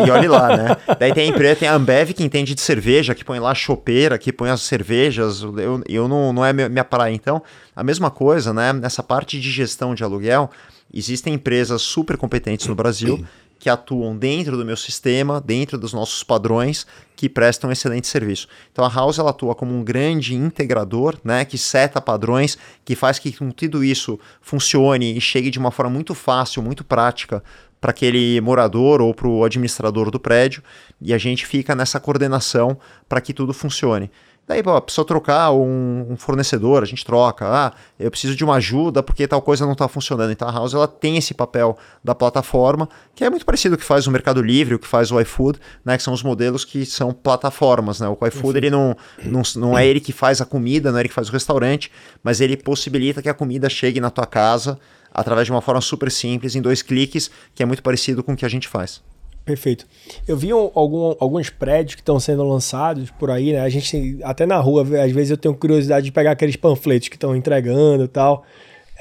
e olhe lá, né? Daí tem a empresa, tem a Ambev que entende de cerveja, que põe lá a chopeira, que põe as cervejas. Eu, eu não, não é minha praia. Então, a mesma coisa, né? Nessa parte de gestão de aluguel, Existem empresas super competentes no Brasil que atuam dentro do meu sistema, dentro dos nossos padrões, que prestam excelente serviço. Então a House ela atua como um grande integrador, né, que seta padrões, que faz que tudo isso funcione e chegue de uma forma muito fácil, muito prática para aquele morador ou para o administrador do prédio, e a gente fica nessa coordenação para que tudo funcione. Daí, pô, precisa trocar um, um, fornecedor, a gente troca. Ah, eu preciso de uma ajuda porque tal coisa não está funcionando. Então a House ela tem esse papel da plataforma, que é muito parecido com o que faz o Mercado Livre, o que faz o iFood, né? Que são os modelos que são plataformas, né? O iFood ele não, não, não é ele que faz a comida, não é ele que faz o restaurante, mas ele possibilita que a comida chegue na tua casa através de uma forma super simples, em dois cliques, que é muito parecido com o que a gente faz. Perfeito. Eu vi algum, alguns prédios que estão sendo lançados por aí, né? A gente, até na rua, às vezes eu tenho curiosidade de pegar aqueles panfletos que estão entregando e tal.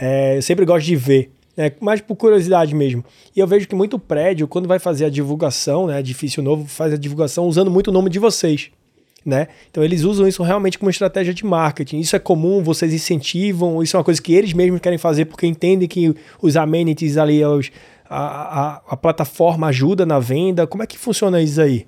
É, eu sempre gosto de ver, né? mais por curiosidade mesmo. E eu vejo que muito prédio, quando vai fazer a divulgação, né? Edifício novo, faz a divulgação usando muito o nome de vocês. Né? Então eles usam isso realmente como estratégia de marketing. Isso é comum, vocês incentivam, isso é uma coisa que eles mesmos querem fazer porque entendem que os amenities ali, os, a, a, a, plataforma ajuda na venda? Como é que funciona isso aí?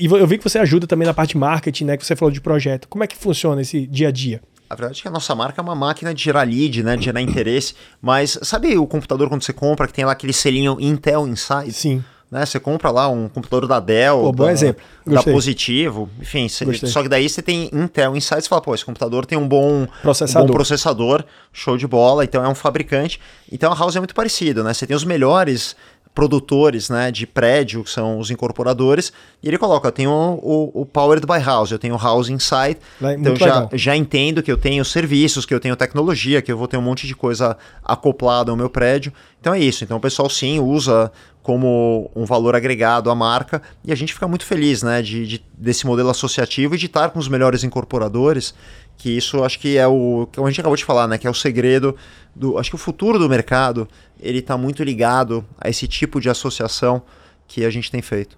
E eu vi que você ajuda também na parte de marketing, né? Que você falou de projeto. Como é que funciona esse dia a dia? A verdade é que a nossa marca é uma máquina de gerar lead, né? De gerar interesse. Mas sabe o computador quando você compra que tem lá aquele selinho Intel Inside? Sim. Né? Você compra lá um computador da Dell, pô, bom da, exemplo. da Positivo, enfim, cê, só que daí você tem Intel Inside, você fala, pô, esse computador tem um bom processador. Um bom processador, show de bola, então é um fabricante. Então a House é muito parecido, né? Você tem os melhores produtores né, de prédio, que são os incorporadores, e ele coloca, eu tenho o, o, Powered by House, eu tenho o House Insight, Vai, então já, já entendo que eu tenho serviços, que eu tenho tecnologia, que eu vou ter um monte de coisa acoplada ao meu prédio. Então é isso, então o pessoal sim usa como um valor agregado à marca e a gente fica muito feliz né, de, de desse modelo associativo e de estar com os melhores incorporadores, que isso acho que é o que a gente acabou de falar, né, que é o segredo do, acho que o futuro do mercado ele está muito ligado a esse tipo de associação que a gente tem feito.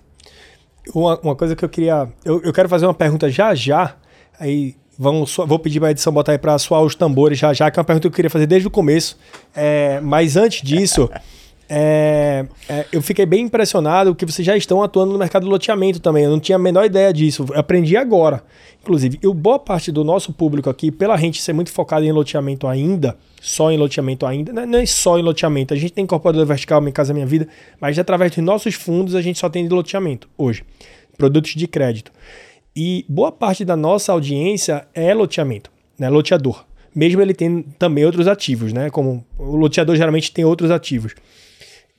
Uma, uma coisa que eu queria, eu, eu quero fazer uma pergunta já já, aí vamos, vou pedir para a edição botar aí para soar os tambores já já, que é uma pergunta que eu queria fazer desde o começo, é, mas antes disso É, é, eu fiquei bem impressionado que vocês já estão atuando no mercado de loteamento também. Eu não tinha a menor ideia disso. Eu aprendi agora. Inclusive, e boa parte do nosso público aqui, pela gente ser muito focado em loteamento ainda, só em loteamento ainda, não é só em loteamento. A gente tem incorporador vertical, Minha Casa Minha Vida, mas através dos nossos fundos a gente só tem de loteamento hoje. Produtos de crédito. E boa parte da nossa audiência é loteamento, né? Loteador. Mesmo ele tem também outros ativos, né? Como o loteador geralmente tem outros ativos.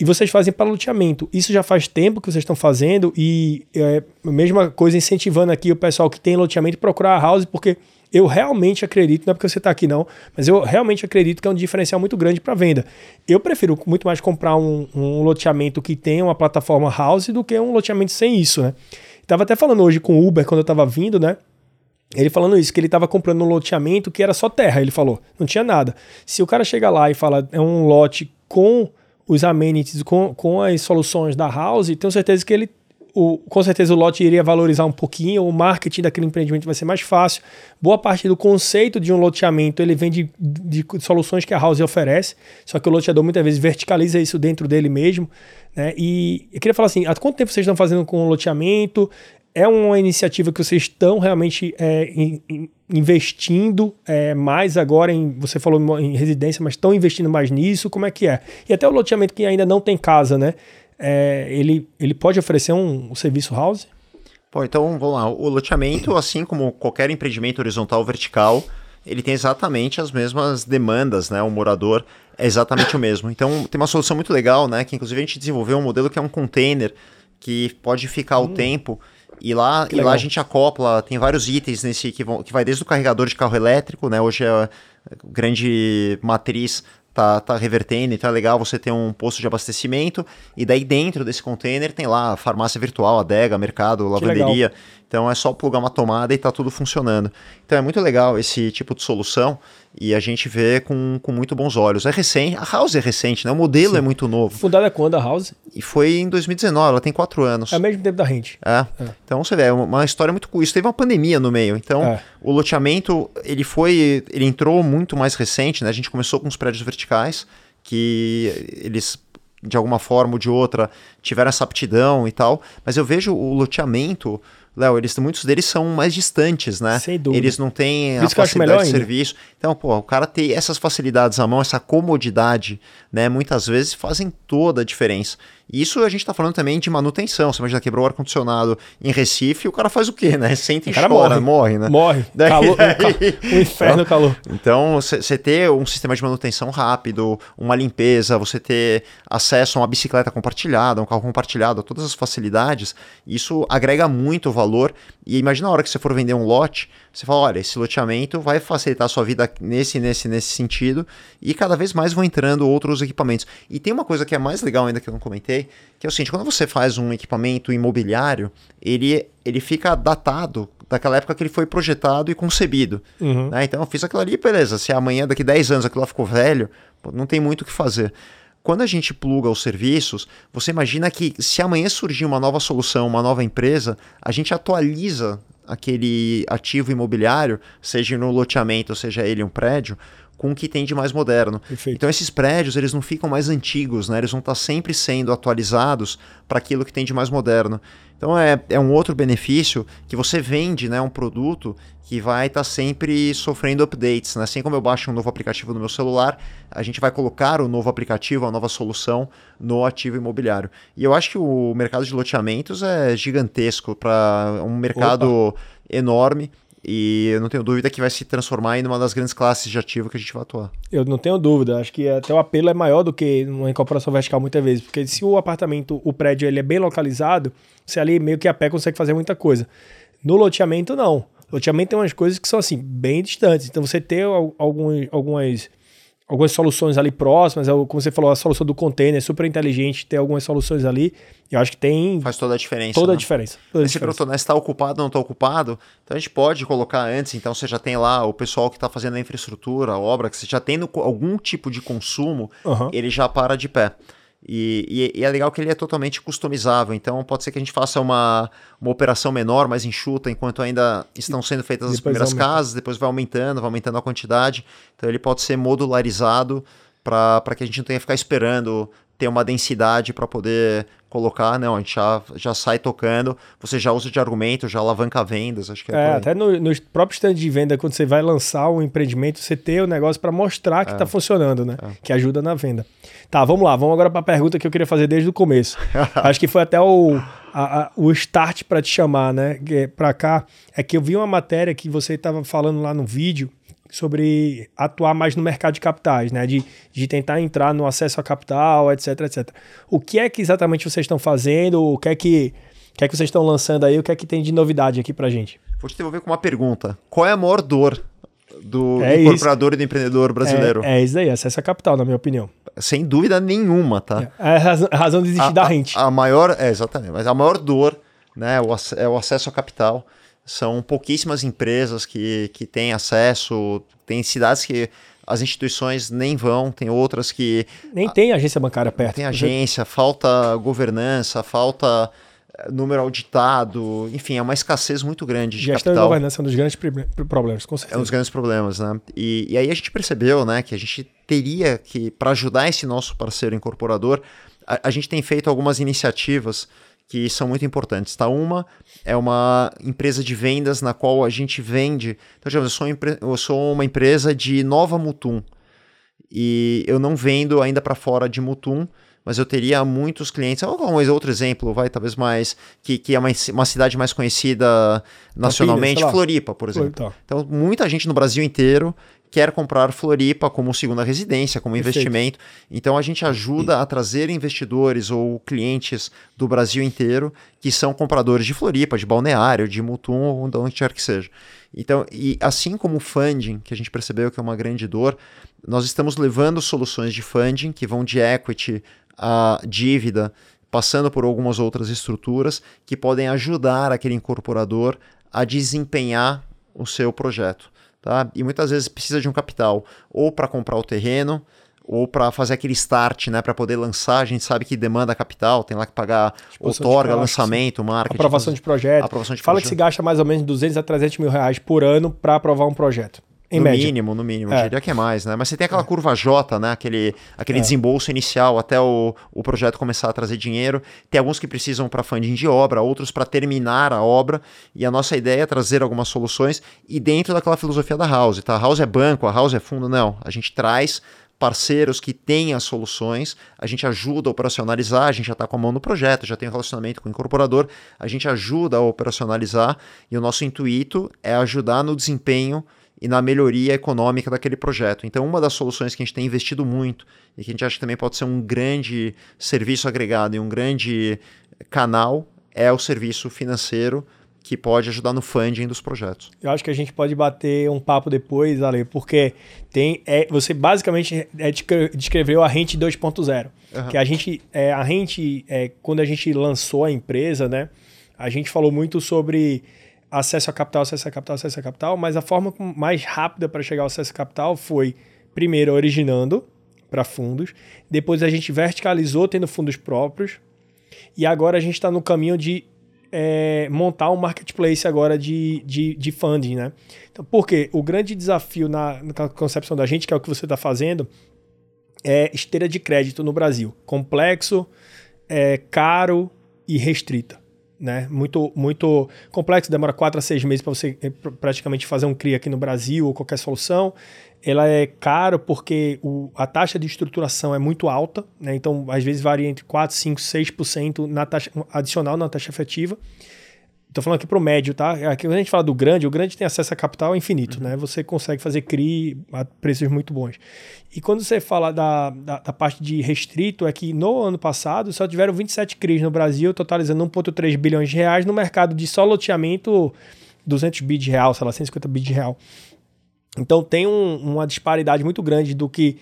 E vocês fazem para loteamento. Isso já faz tempo que vocês estão fazendo e é a mesma coisa incentivando aqui o pessoal que tem loteamento procurar a house, porque eu realmente acredito, não é porque você está aqui não, mas eu realmente acredito que é um diferencial muito grande para venda. Eu prefiro muito mais comprar um, um loteamento que tenha uma plataforma house do que um loteamento sem isso, né? Tava até falando hoje com o Uber quando eu tava vindo, né? Ele falando isso, que ele estava comprando um loteamento que era só terra, ele falou, não tinha nada. Se o cara chega lá e fala, é um lote com os amenities, com, com as soluções da house, tenho certeza que ele, o, com certeza o lote iria valorizar um pouquinho, o marketing daquele empreendimento vai ser mais fácil. Boa parte do conceito de um loteamento, ele vem de, de soluções que a house oferece, só que o loteador muitas vezes verticaliza isso dentro dele mesmo. Né? E eu queria falar assim, há quanto tempo vocês estão fazendo com o loteamento? É uma iniciativa que vocês estão realmente é, in, in, investindo é, mais agora em, você falou em residência, mas estão investindo mais nisso, como é que é? E até o loteamento que ainda não tem casa, né? É, ele, ele pode oferecer um, um serviço house? Bom, então vamos lá. O loteamento, assim como qualquer empreendimento horizontal ou vertical, ele tem exatamente as mesmas demandas, né? O morador é exatamente o mesmo. Então tem uma solução muito legal, né? Que inclusive a gente desenvolveu um modelo que é um container que pode ficar hum. o tempo e lá, e lá a gente acopla, tem vários itens nesse que, vão, que vai desde o carregador de carro elétrico, né? Hoje é a grande matriz tá, tá revertendo, então é legal você ter um posto de abastecimento, e daí dentro desse container tem lá a farmácia virtual, adega, mercado, lavanderia. Então é só plugar uma tomada e tá tudo funcionando. Então é muito legal esse tipo de solução e a gente vê com, com muito bons olhos. É recente, a House é recente, né? O modelo Sim. é muito novo. Fundada quando a House? E foi em 2019, ela tem quatro anos. É o mesmo tempo da gente. É. é. Então você vê, é uma história muito. Isso teve uma pandemia no meio. Então é. o loteamento, ele foi, ele entrou muito mais recente, né? A gente começou com os prédios verticais, que eles de alguma forma ou de outra tiveram essa aptidão e tal, mas eu vejo o loteamento Léo, eles muitos deles são mais distantes, né? Sem dúvida. Eles não têm a facilidade de serviço. Então, pô, o cara ter essas facilidades à mão, essa comodidade, né, muitas vezes fazem toda a diferença. Isso a gente está falando também de manutenção. Você imagina, quebrou o ar-condicionado em Recife, o cara faz o quê, né? Senta e chora, morre. morre, né? Morre. Daí, calor, daí... o inferno então, calor. Então, você ter um sistema de manutenção rápido, uma limpeza, você ter acesso a uma bicicleta compartilhada, um carro compartilhado, a todas as facilidades, isso agrega muito valor. E imagina a hora que você for vender um lote, você fala, olha, esse loteamento vai facilitar a sua vida nesse, nesse, nesse sentido, e cada vez mais vão entrando outros equipamentos. E tem uma coisa que é mais legal ainda que eu não comentei, que é o seguinte, quando você faz um equipamento imobiliário, ele, ele fica datado daquela época que ele foi projetado e concebido. Uhum. Né? Então eu fiz aquilo ali, beleza, se amanhã, daqui 10 anos, aquilo lá ficou velho, não tem muito o que fazer. Quando a gente pluga os serviços, você imagina que se amanhã surgir uma nova solução, uma nova empresa, a gente atualiza aquele ativo imobiliário, seja no loteamento, seja ele um prédio, com o que tem de mais moderno. Perfeito. Então esses prédios eles não ficam mais antigos, né? Eles vão estar sempre sendo atualizados para aquilo que tem de mais moderno. Então é, é um outro benefício que você vende, né, um produto que vai estar sempre sofrendo updates. Né? Assim como eu baixo um novo aplicativo no meu celular, a gente vai colocar o novo aplicativo, a nova solução no ativo imobiliário. E eu acho que o mercado de loteamentos é gigantesco para um mercado Opa. enorme. E eu não tenho dúvida que vai se transformar em uma das grandes classes de ativo que a gente vai atuar. Eu não tenho dúvida. Acho que até o apelo é maior do que uma incorporação vertical muitas vezes. Porque se o apartamento, o prédio, ele é bem localizado, você ali meio que a pé consegue fazer muita coisa. No loteamento, não. Loteamento tem umas coisas que são assim, bem distantes. Então você ter alguns, algumas, algumas soluções ali próximas, é como você falou, a solução do container é super inteligente, ter algumas soluções ali, eu acho que tem. Faz toda a diferença. Toda né? a diferença. Toda a Você perguntou, né? Se está ocupado ou não está ocupado, então a gente pode colocar antes, então você já tem lá o pessoal que está fazendo a infraestrutura, a obra, que você já tendo algum tipo de consumo, uhum. ele já para de pé. E, e, e, é legal que ele é totalmente customizável, então pode ser que a gente faça uma, uma operação menor, mais enxuta, enquanto ainda estão sendo feitas as primeiras casas, depois vai aumentando, vai aumentando a quantidade. Então ele pode ser modularizado para que a gente não tenha que ficar esperando ter uma densidade para poder colocar, não, a gente já, já sai tocando, você já usa de argumento, já alavanca vendas, acho que é, é até no, nos próprios stand de venda, quando você vai lançar um empreendimento, você tem o negócio para mostrar que está é. funcionando, né? É. Que ajuda na venda. Tá, vamos lá, vamos agora para a pergunta que eu queria fazer desde o começo. acho que foi até o, a, a, o start para te chamar, né? Para cá, é que eu vi uma matéria que você estava falando lá no vídeo, sobre atuar mais no mercado de capitais, né? De, de tentar entrar no acesso a capital, etc, etc. O que é que exatamente vocês estão fazendo? O que é que, que, é que vocês estão lançando aí? O que é que tem de novidade aqui pra gente? Vou te devolver com uma pergunta. Qual é a maior dor do é incorporador isso. e do empreendedor brasileiro? É, é isso aí, acesso a capital, na minha opinião. Sem dúvida nenhuma, tá? É, é a razão, a razão de existir a, da rente. A, a maior, é, exatamente, mas a maior dor né, o, é o acesso a capital. São pouquíssimas empresas que, que têm acesso, tem cidades que as instituições nem vão, tem outras que. Nem tem agência bancária perto. Tem agência, falta governança, falta eh, número auditado, enfim, é uma escassez muito grande de Gestão capital. e governança é um dos grandes problemas, com certeza. É um dos grandes problemas, né? E, e aí a gente percebeu, né, que a gente teria que, para ajudar esse nosso parceiro incorporador, a, a gente tem feito algumas iniciativas que são muito importantes. Tá? Uma é uma empresa de vendas na qual a gente vende. Então, digamos, eu sou, eu sou uma empresa de Nova Mutum e eu não vendo ainda para fora de Mutum, mas eu teria muitos clientes. Algum outro exemplo, vai talvez mais que, que é uma, uma cidade mais conhecida nacionalmente, Floripa, por exemplo. Floripa. Então, muita gente no Brasil inteiro quer comprar Floripa como segunda residência, como Perfeito. investimento. Então a gente ajuda a trazer investidores ou clientes do Brasil inteiro que são compradores de Floripa, de Balneário, de Mutum ou de onde quer que seja. Então, e assim como o funding, que a gente percebeu que é uma grande dor, nós estamos levando soluções de funding que vão de equity a dívida, passando por algumas outras estruturas que podem ajudar aquele incorporador a desempenhar o seu projeto. Tá? E muitas vezes precisa de um capital ou para comprar o terreno ou para fazer aquele start, né, para poder lançar, a gente sabe que demanda capital, tem lá que pagar outorga, lançamento, marketing, aprovação de projeto. Aprovação de Fala projeto. que se gasta mais ou menos 200 a 300 mil reais por ano para aprovar um projeto. Em no média. mínimo, no mínimo. É. Diria que é mais, né? Mas você tem aquela é. curva J, né? Aquele, aquele é. desembolso inicial até o, o projeto começar a trazer dinheiro. Tem alguns que precisam para funding de obra, outros para terminar a obra. E a nossa ideia é trazer algumas soluções e dentro daquela filosofia da House, tá? A House é banco, a House é fundo, não. A gente traz parceiros que têm as soluções, a gente ajuda a operacionalizar, a gente já está com a mão no projeto, já tem um relacionamento com o incorporador, a gente ajuda a operacionalizar e o nosso intuito é ajudar no desempenho e na melhoria econômica daquele projeto. Então, uma das soluções que a gente tem investido muito e que a gente acha que também pode ser um grande serviço agregado e um grande canal é o serviço financeiro que pode ajudar no funding dos projetos. Eu acho que a gente pode bater um papo depois, Ale, porque tem é, você basicamente é, descreveu a Rente 2.0, uhum. que a gente é, a Rente é, quando a gente lançou a empresa, né, a gente falou muito sobre acesso a capital, acesso a capital, acesso a capital, mas a forma mais rápida para chegar ao acesso a capital foi, primeiro, originando para fundos, depois a gente verticalizou tendo fundos próprios, e agora a gente está no caminho de é, montar um marketplace agora de, de, de funding, né? Então, por quê? O grande desafio na, na concepção da gente, que é o que você está fazendo, é esteira de crédito no Brasil. Complexo, é, caro e restrita né? Muito, muito complexo, demora 4 a 6 meses para você eh, praticamente fazer um CRI aqui no Brasil ou qualquer solução. Ela é caro porque o, a taxa de estruturação é muito alta, né? Então, às vezes varia entre 4, 5, 6% na taxa adicional na taxa efetiva. Estou falando aqui para o médio, tá? Aqui, quando a gente fala do grande, o grande tem acesso a capital infinito, uhum. né? Você consegue fazer CRI a preços muito bons. E quando você fala da, da, da, parte de restrito, é que no ano passado só tiveram 27 CRIs no Brasil, totalizando 1,3 bilhões de reais no mercado de só loteamento 200 bi de real, sei lá, 150 bi de real. Então tem um, uma disparidade muito grande do que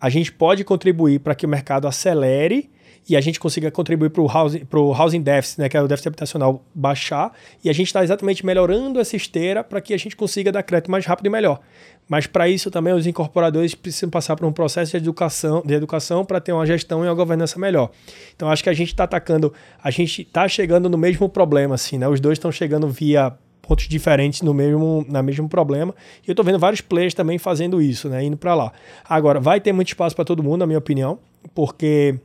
a gente pode contribuir para que o mercado acelere e a gente consiga contribuir para o housing, pro housing deficit, né, que é o déficit habitacional, baixar. E a gente está exatamente melhorando essa esteira para que a gente consiga dar crédito mais rápido e melhor. Mas para isso também os incorporadores precisam passar por um processo de educação, de educação para ter uma gestão e uma governança melhor. Então acho que a gente está atacando, a gente está chegando no mesmo problema, assim, né? Os dois estão chegando via pontos diferentes no mesmo, na mesmo problema. E eu estou vendo vários players também fazendo isso, né? Indo para lá. Agora, vai ter muito espaço para todo mundo, na minha opinião, porque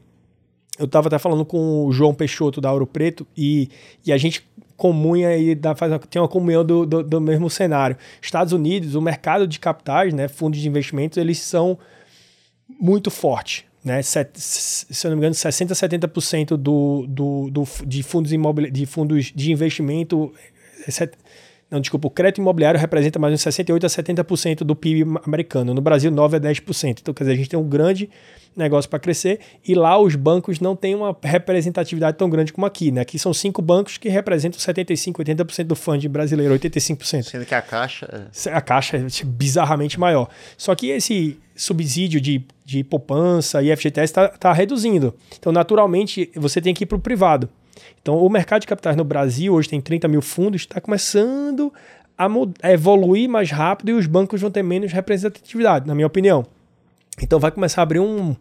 eu estava até falando com o João Peixoto da Ouro Preto e, e a gente comunha e dá, faz, tem uma comunhão do, do, do, mesmo cenário. Estados Unidos, o mercado de capitais, né, fundos de investimentos, eles são muito fortes. Né, se, se eu não me engano, 60% a 70% do, do, do, de fundos de fundos de investimento, é não, desculpa, o crédito imobiliário representa mais de 68% a 70% do PIB americano. No Brasil, 9% a 10%. Então, quer dizer, a gente tem um grande negócio para crescer e lá os bancos não têm uma representatividade tão grande como aqui. Né? Aqui são cinco bancos que representam 75%, 80% do funding brasileiro, 85%. Sendo que a Caixa... É... A Caixa é bizarramente maior. Só que esse subsídio de, de poupança e FGTS está tá reduzindo. Então, naturalmente, você tem que ir para o privado. Então, o mercado de capitais no Brasil, hoje tem 30 mil fundos, está começando a, evoluir mais rápido e os bancos vão ter menos representatividade, na minha opinião. Então, vai começar a abrir um.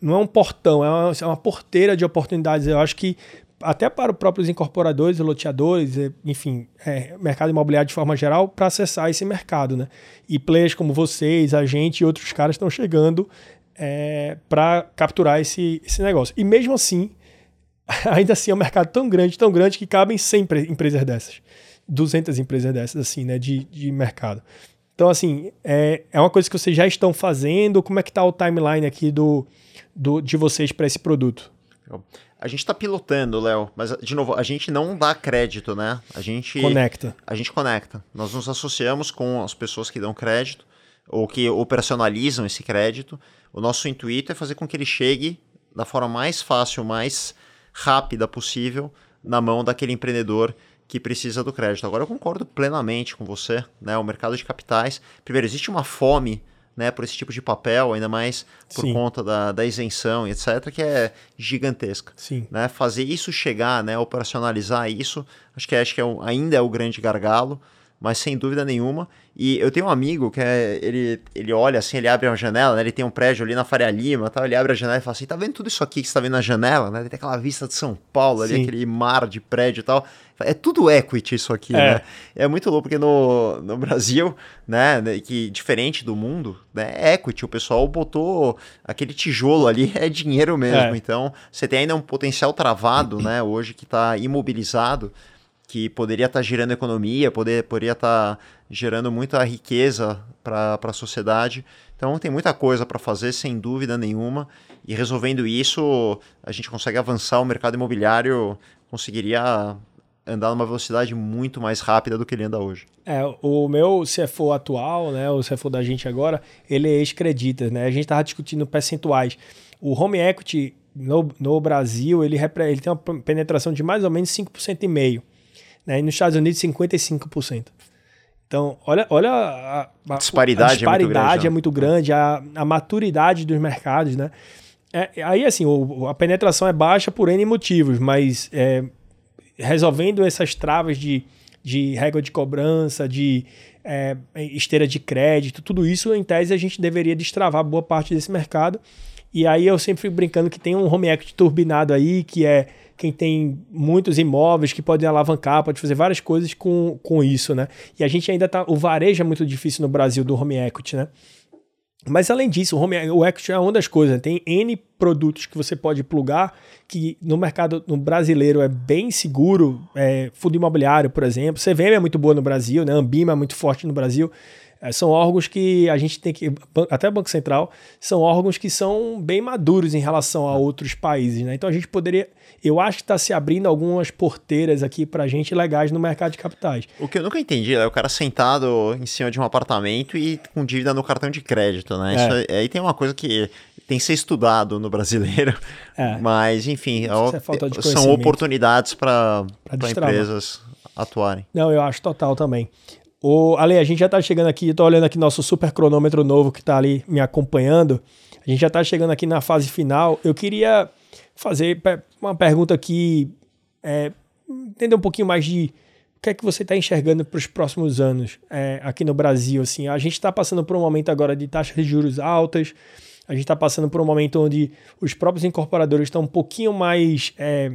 Não é um portão, é uma, é uma porteira de oportunidades. Eu acho que até para os próprios incorporadores, loteadores, enfim, é, mercado imobiliário de forma geral, para acessar esse mercado. Né? E players como vocês, a gente e outros caras estão chegando é, para capturar esse, esse negócio. E mesmo assim, ainda assim é um mercado tão grande, tão grande que cabem 100 empresas dessas. 200 empresas dessas, assim, né, de, de mercado. Então, assim, é, é uma coisa que vocês já estão fazendo. Como é que está o timeline aqui do, do, de vocês para esse produto? A gente está pilotando, Léo, mas, de novo, a gente não dá crédito, né? A gente... Conecta. A gente conecta. Nós nos associamos com as pessoas que dão crédito ou que operacionalizam esse crédito. O nosso intuito é fazer com que ele chegue da forma mais fácil, mais rápida possível na mão daquele empreendedor que precisa do crédito. Agora eu concordo plenamente com você, né? O mercado de capitais, primeiro existe uma fome, né, por esse tipo de papel, ainda mais por Sim. conta da, da isenção, etc, que é gigantesca. Sim. Né? Fazer isso chegar, né, operacionalizar isso, acho que, acho que é um, ainda é o grande gargalo mas sem dúvida nenhuma. E eu tenho um amigo que é, ele, ele olha assim, ele abre uma janela, né? Ele tem um prédio ali na Faria Lima, tal, ele abre a janela e fala assim: tá vendo tudo isso aqui que você tá vendo na janela, né? Ele tem aquela vista de São Paulo ali, Sim. aquele mar de prédio e tal. É tudo equity isso aqui, é. né? É muito louco, porque no, no Brasil, né, né, que diferente do mundo, né, é equity, o pessoal botou aquele tijolo ali, é dinheiro mesmo. É. Então, você tem ainda um potencial travado, né, hoje que está imobilizado que poderia estar tá gerando economia, poder, poderia estar tá gerando muita riqueza para a sociedade. Então tem muita coisa para fazer, sem dúvida nenhuma. E resolvendo isso, a gente consegue avançar o mercado imobiliário, conseguiria andar numa velocidade muito mais rápida do que ele anda hoje. É, o meu CFO atual, né, o CFO da gente agora, ele é ex-credita, né? A gente estava discutindo percentuais. O home equity no, no Brasil, ele, ele tem uma penetração de mais ou menos 5,5%. e meio né? E nos Estados Unidos, 55%. Então, olha, olha a, a disparidade, a disparidade é muito grande, é muito grande a, a, maturidade dos mercados, né? É, aí, assim, o, a penetração é baixa por N motivos, mas é, resolvendo essas travas de, de régua de cobrança, de é, esteira de crédito, tudo isso, em tese, a gente deveria destravar boa parte desse mercado. E aí eu sempre fico brincando que tem um home equity turbinado aí, que é quem tem muitos imóveis que podem alavancar, pode fazer várias coisas com, com isso, né? E a gente ainda tá. O varejo é muito difícil no Brasil do home equity, né? Mas além disso, o, home, o equity é uma das coisas. Né? Tem N produtos que você pode plugar que no mercado no brasileiro é bem seguro. É, fundo imobiliário, por exemplo. CVM é muito boa no Brasil, né? Ambima é muito forte no Brasil. É, são órgãos que a gente tem que, até o Banco Central, são órgãos que são bem maduros em relação a outros países. Né? Então a gente poderia, eu acho que está se abrindo algumas porteiras aqui para a gente legais no mercado de capitais. O que eu nunca entendi é o cara sentado em cima de um apartamento e com dívida no cartão de crédito. Né? É. Isso, aí tem uma coisa que tem que ser estudado no brasileiro. É. Mas, enfim, é são oportunidades para empresas atuarem. Não, eu acho total também. O, Ale, a gente já está chegando aqui, estou olhando aqui nosso super cronômetro novo que está ali me acompanhando. A gente já está chegando aqui na fase final. Eu queria fazer uma pergunta aqui, é, entender um pouquinho mais de o que é que você está enxergando para os próximos anos é, aqui no Brasil. Assim, a gente está passando por um momento agora de taxas de juros altas. A gente está passando por um momento onde os próprios incorporadores estão um pouquinho mais é,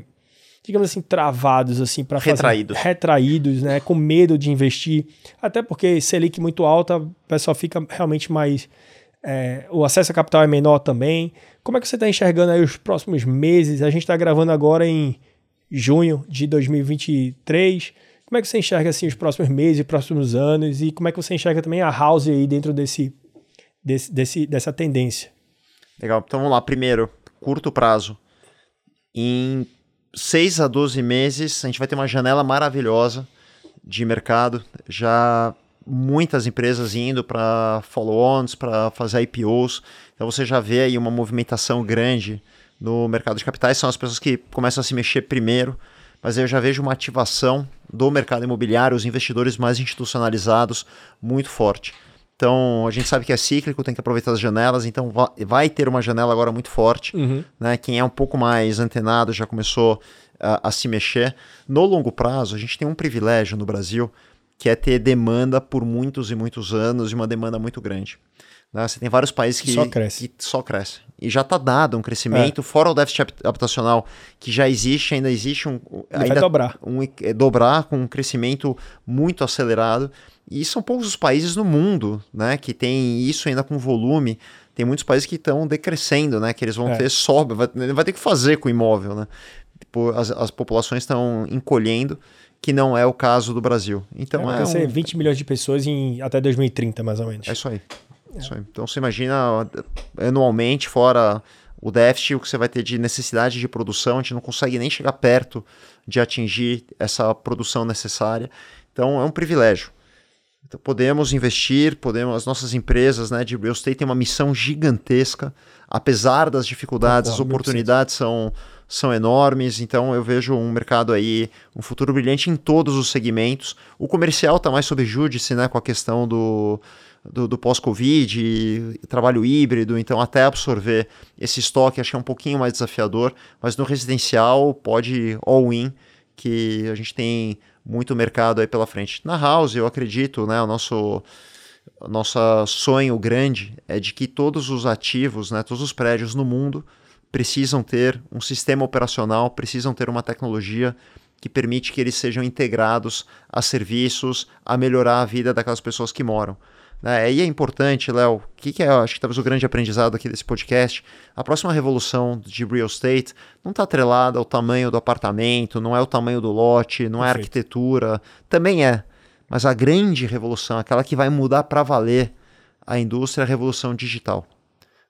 digamos assim, travados, assim, para retraídos. Fazer, retraídos, né? Com medo de investir. Até porque Selic muito alta, o pessoal fica realmente mais é, o acesso a capital é menor também. Como é que você está enxergando aí os próximos meses? A gente está gravando agora em junho de 2023. Como é que você enxerga assim os próximos meses, próximos anos e como é que você enxerga também a house aí dentro desse, desse, desse dessa tendência? Legal. Então vamos lá. Primeiro, curto prazo. Em 6 a 12 meses, a gente vai ter uma janela maravilhosa de mercado. Já muitas empresas indo para follow-ons, para fazer IPOs. Então você já vê aí uma movimentação grande no mercado de capitais. São as pessoas que começam a se mexer primeiro, mas eu já vejo uma ativação do mercado imobiliário, os investidores mais institucionalizados, muito forte. Então, a gente sabe que é cíclico, tem que aproveitar as janelas, então vai ter uma janela agora muito forte. Uhum. Né? Quem é um pouco mais antenado já começou a, a se mexer. No longo prazo, a gente tem um privilégio no Brasil, que é ter demanda por muitos e muitos anos e uma demanda muito grande. Né? Você tem vários países que só cresce. Que só cresce. E já está dado um crescimento, é. fora o déficit habitacional que já existe, ainda existe um. Ele ainda vai dobrar. Um, é, dobrar com um crescimento muito acelerado. E são poucos os países no mundo né, que tem isso ainda com volume. Tem muitos países que estão decrescendo, né? Que eles vão é. ter sobra, vai, vai ter que fazer com o imóvel, né? Tipo, as, as populações estão encolhendo, que não é o caso do Brasil. Então é, é ser um... 20 milhões de pessoas em até 2030, mais ou menos. É isso aí. É. Então você imagina anualmente, fora o déficit, o que você vai ter de necessidade de produção, a gente não consegue nem chegar perto de atingir essa produção necessária. Então é um privilégio. Então, podemos investir, podemos, as nossas empresas né, de real estate têm uma missão gigantesca, apesar das dificuldades, as oportunidades são, são enormes, então eu vejo um mercado aí, um futuro brilhante em todos os segmentos. O comercial está mais sob júdice né, com a questão do, do, do pós-Covid, trabalho híbrido, então até absorver esse estoque acho que é um pouquinho mais desafiador, mas no residencial pode all-in, que a gente tem muito mercado aí pela frente. Na House, eu acredito, né, o nosso nosso sonho grande é de que todos os ativos, né, todos os prédios no mundo precisam ter um sistema operacional, precisam ter uma tecnologia que permite que eles sejam integrados a serviços, a melhorar a vida daquelas pessoas que moram. Né? E é importante, Léo, o que, que, é, acho que talvez o grande aprendizado aqui desse podcast? A próxima revolução de real estate não está atrelada ao tamanho do apartamento, não é o tamanho do lote, não Perfeito. é a arquitetura, também é. Mas a grande revolução, aquela que vai mudar para valer a indústria, é a revolução digital.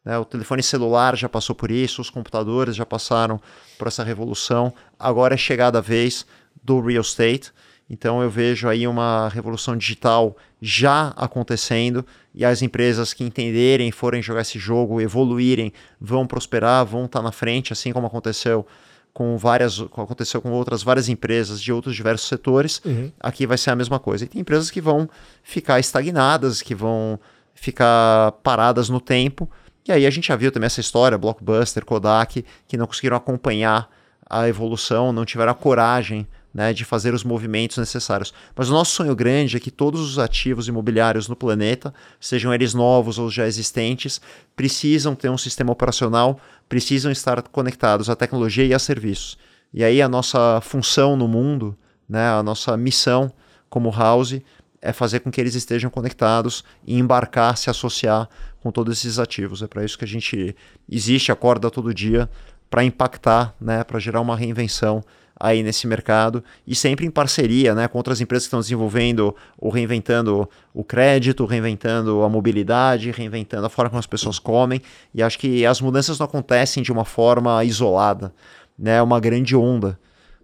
Né? O telefone celular já passou por isso, os computadores já passaram por essa revolução. Agora é chegada a vez do real estate. Então eu vejo aí uma revolução digital já acontecendo e as empresas que entenderem, forem jogar esse jogo, evoluírem, vão prosperar, vão estar na frente, assim como aconteceu com várias, aconteceu com outras várias empresas de outros diversos setores. Uhum. Aqui vai ser a mesma coisa. E tem empresas que vão ficar estagnadas, que vão ficar paradas no tempo. E aí a gente já viu também essa história, Blockbuster, Kodak, que não conseguiram acompanhar a evolução, não tiveram a coragem né, de fazer os movimentos necessários. Mas o nosso sonho grande é que todos os ativos imobiliários no planeta, sejam eles novos ou já existentes, precisam ter um sistema operacional, precisam estar conectados à tecnologia e a serviços. E aí a nossa função no mundo, né, a nossa missão como house é fazer com que eles estejam conectados e embarcar, se associar com todos esses ativos. É para isso que a gente existe, acorda todo dia para impactar, né, para gerar uma reinvenção aí nesse mercado e sempre em parceria né, com outras empresas que estão desenvolvendo ou reinventando o crédito, reinventando a mobilidade, reinventando a forma como as pessoas comem. E acho que as mudanças não acontecem de uma forma isolada, né, é uma grande onda.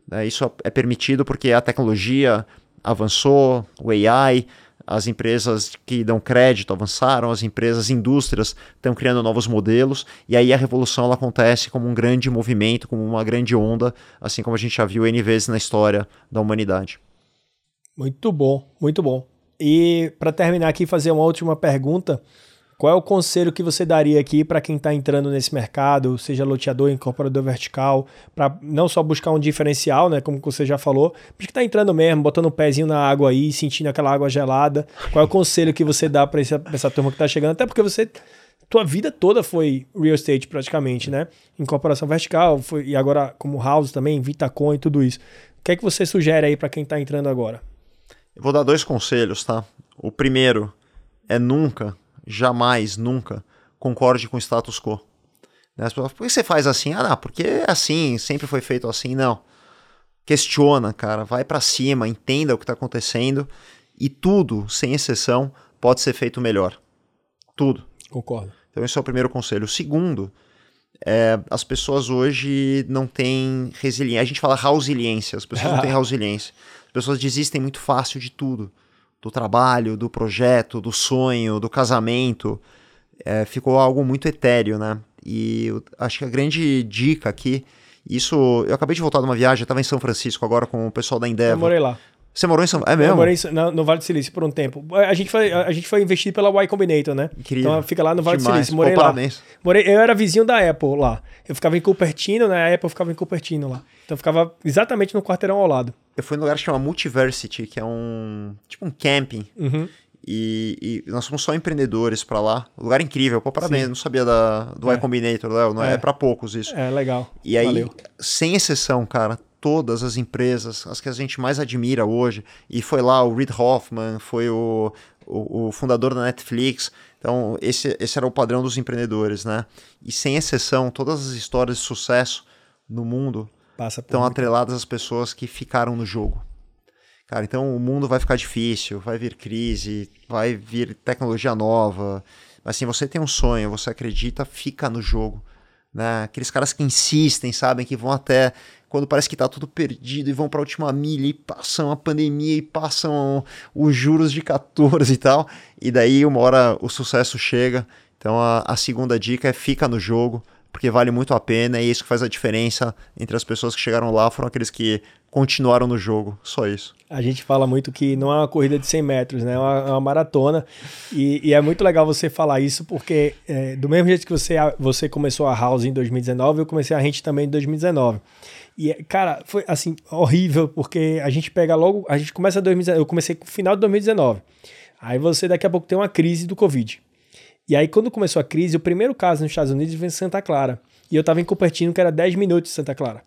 Né? Isso é permitido porque a tecnologia avançou, o AI, as empresas que dão crédito avançaram, as empresas, indústrias estão criando novos modelos, e aí a revolução ela acontece como um grande movimento, como uma grande onda, assim como a gente já viu N vezes na história da humanidade. Muito bom, muito bom. E para terminar aqui, fazer uma última pergunta. Qual é o conselho que você daria aqui para quem está entrando nesse mercado, seja loteador, incorporador vertical, para não só buscar um diferencial, né, como você já falou, mas que está entrando mesmo, botando o um pezinho na água aí, sentindo aquela água gelada. Qual é o conselho que você dá para essa, essa turma que está chegando? Até porque você tua vida toda foi real estate praticamente, né? Incorporação vertical, foi, e agora como house também, Vitacom e tudo isso. O que é que você sugere aí para quem está entrando agora? Eu vou dar dois conselhos, tá? O primeiro é nunca jamais, nunca, concorde com o status quo. Né? As pessoas, por que você faz assim? Ah, não, porque é assim, sempre foi feito assim. Não. Questiona, cara, vai para cima, entenda o que está acontecendo e tudo, sem exceção, pode ser feito melhor. Tudo. Concordo. Então esse é o primeiro conselho. O segundo, é, as pessoas hoje não têm resiliência. A gente fala resiliência, as pessoas não têm resiliência. As pessoas desistem muito fácil de tudo. Do trabalho, do projeto, do sonho, do casamento. É, ficou algo muito etéreo, né? E acho que a grande dica aqui, isso. Eu acabei de voltar de uma viagem, estava em São Francisco agora com o pessoal da Endeavor. Eu morei lá. Você morou em São É mesmo? Eu morei no, no Vale do Silício por um tempo. A gente foi, a gente foi investido pela Y Combinator, né? Incrível. Então fica lá no Vale Demais. do Silício. Morei Pô, lá. parabéns. Morei, eu era vizinho da Apple lá. Eu ficava em Cupertino, na Apple eu ficava em Cupertino lá. Então eu ficava exatamente no quarteirão ao lado. Eu fui num lugar que chama Multiversity, que é um. tipo um camping. Uhum. E, e nós somos só empreendedores pra lá. Lugar incrível. Pô, parabéns. Eu não sabia da, do É. Y Combinator, Léo. Não é, É. pra poucos isso. É, legal. E aí, Valeu. sem exceção, cara, todas as empresas, as que a gente mais admira hoje, e foi lá o Reid Hoffman, foi o, o, o fundador da Netflix, então esse, esse era o padrão dos empreendedores, né? E sem exceção, todas as histórias de sucesso no mundo estão atreladas às pessoas que ficaram no jogo. Cara, então o mundo vai ficar difícil, vai vir crise, vai vir tecnologia nova. Mas assim, você tem um sonho, você acredita, fica no jogo. Né? Aqueles caras que insistem, sabem, que vão até quando parece que tá tudo perdido e vão pra última milha e passam a pandemia e passam os juros de 14 e tal. E daí uma hora o sucesso chega. Então a, a segunda dica é fica no jogo, porque vale muito a pena e é isso que faz a diferença entre as pessoas que chegaram lá foram aqueles que continuaram no jogo. Só isso. A gente fala muito que não é uma corrida de 100 metros, né? É uma, é uma maratona. E, e é muito legal você falar isso, porque é, do mesmo jeito que você, você começou a House em 2019, eu comecei a Rente também em 2019. E, cara, foi assim, horrível, porque a gente pega logo. A gente começa 2019. Eu comecei no final de 2019. Aí você daqui a pouco tem uma crise do Covid. E aí, quando começou a crise, o primeiro caso nos Estados Unidos veio em Santa Clara. E eu tava em Cupertino, que era 10 minutos de Santa Clara.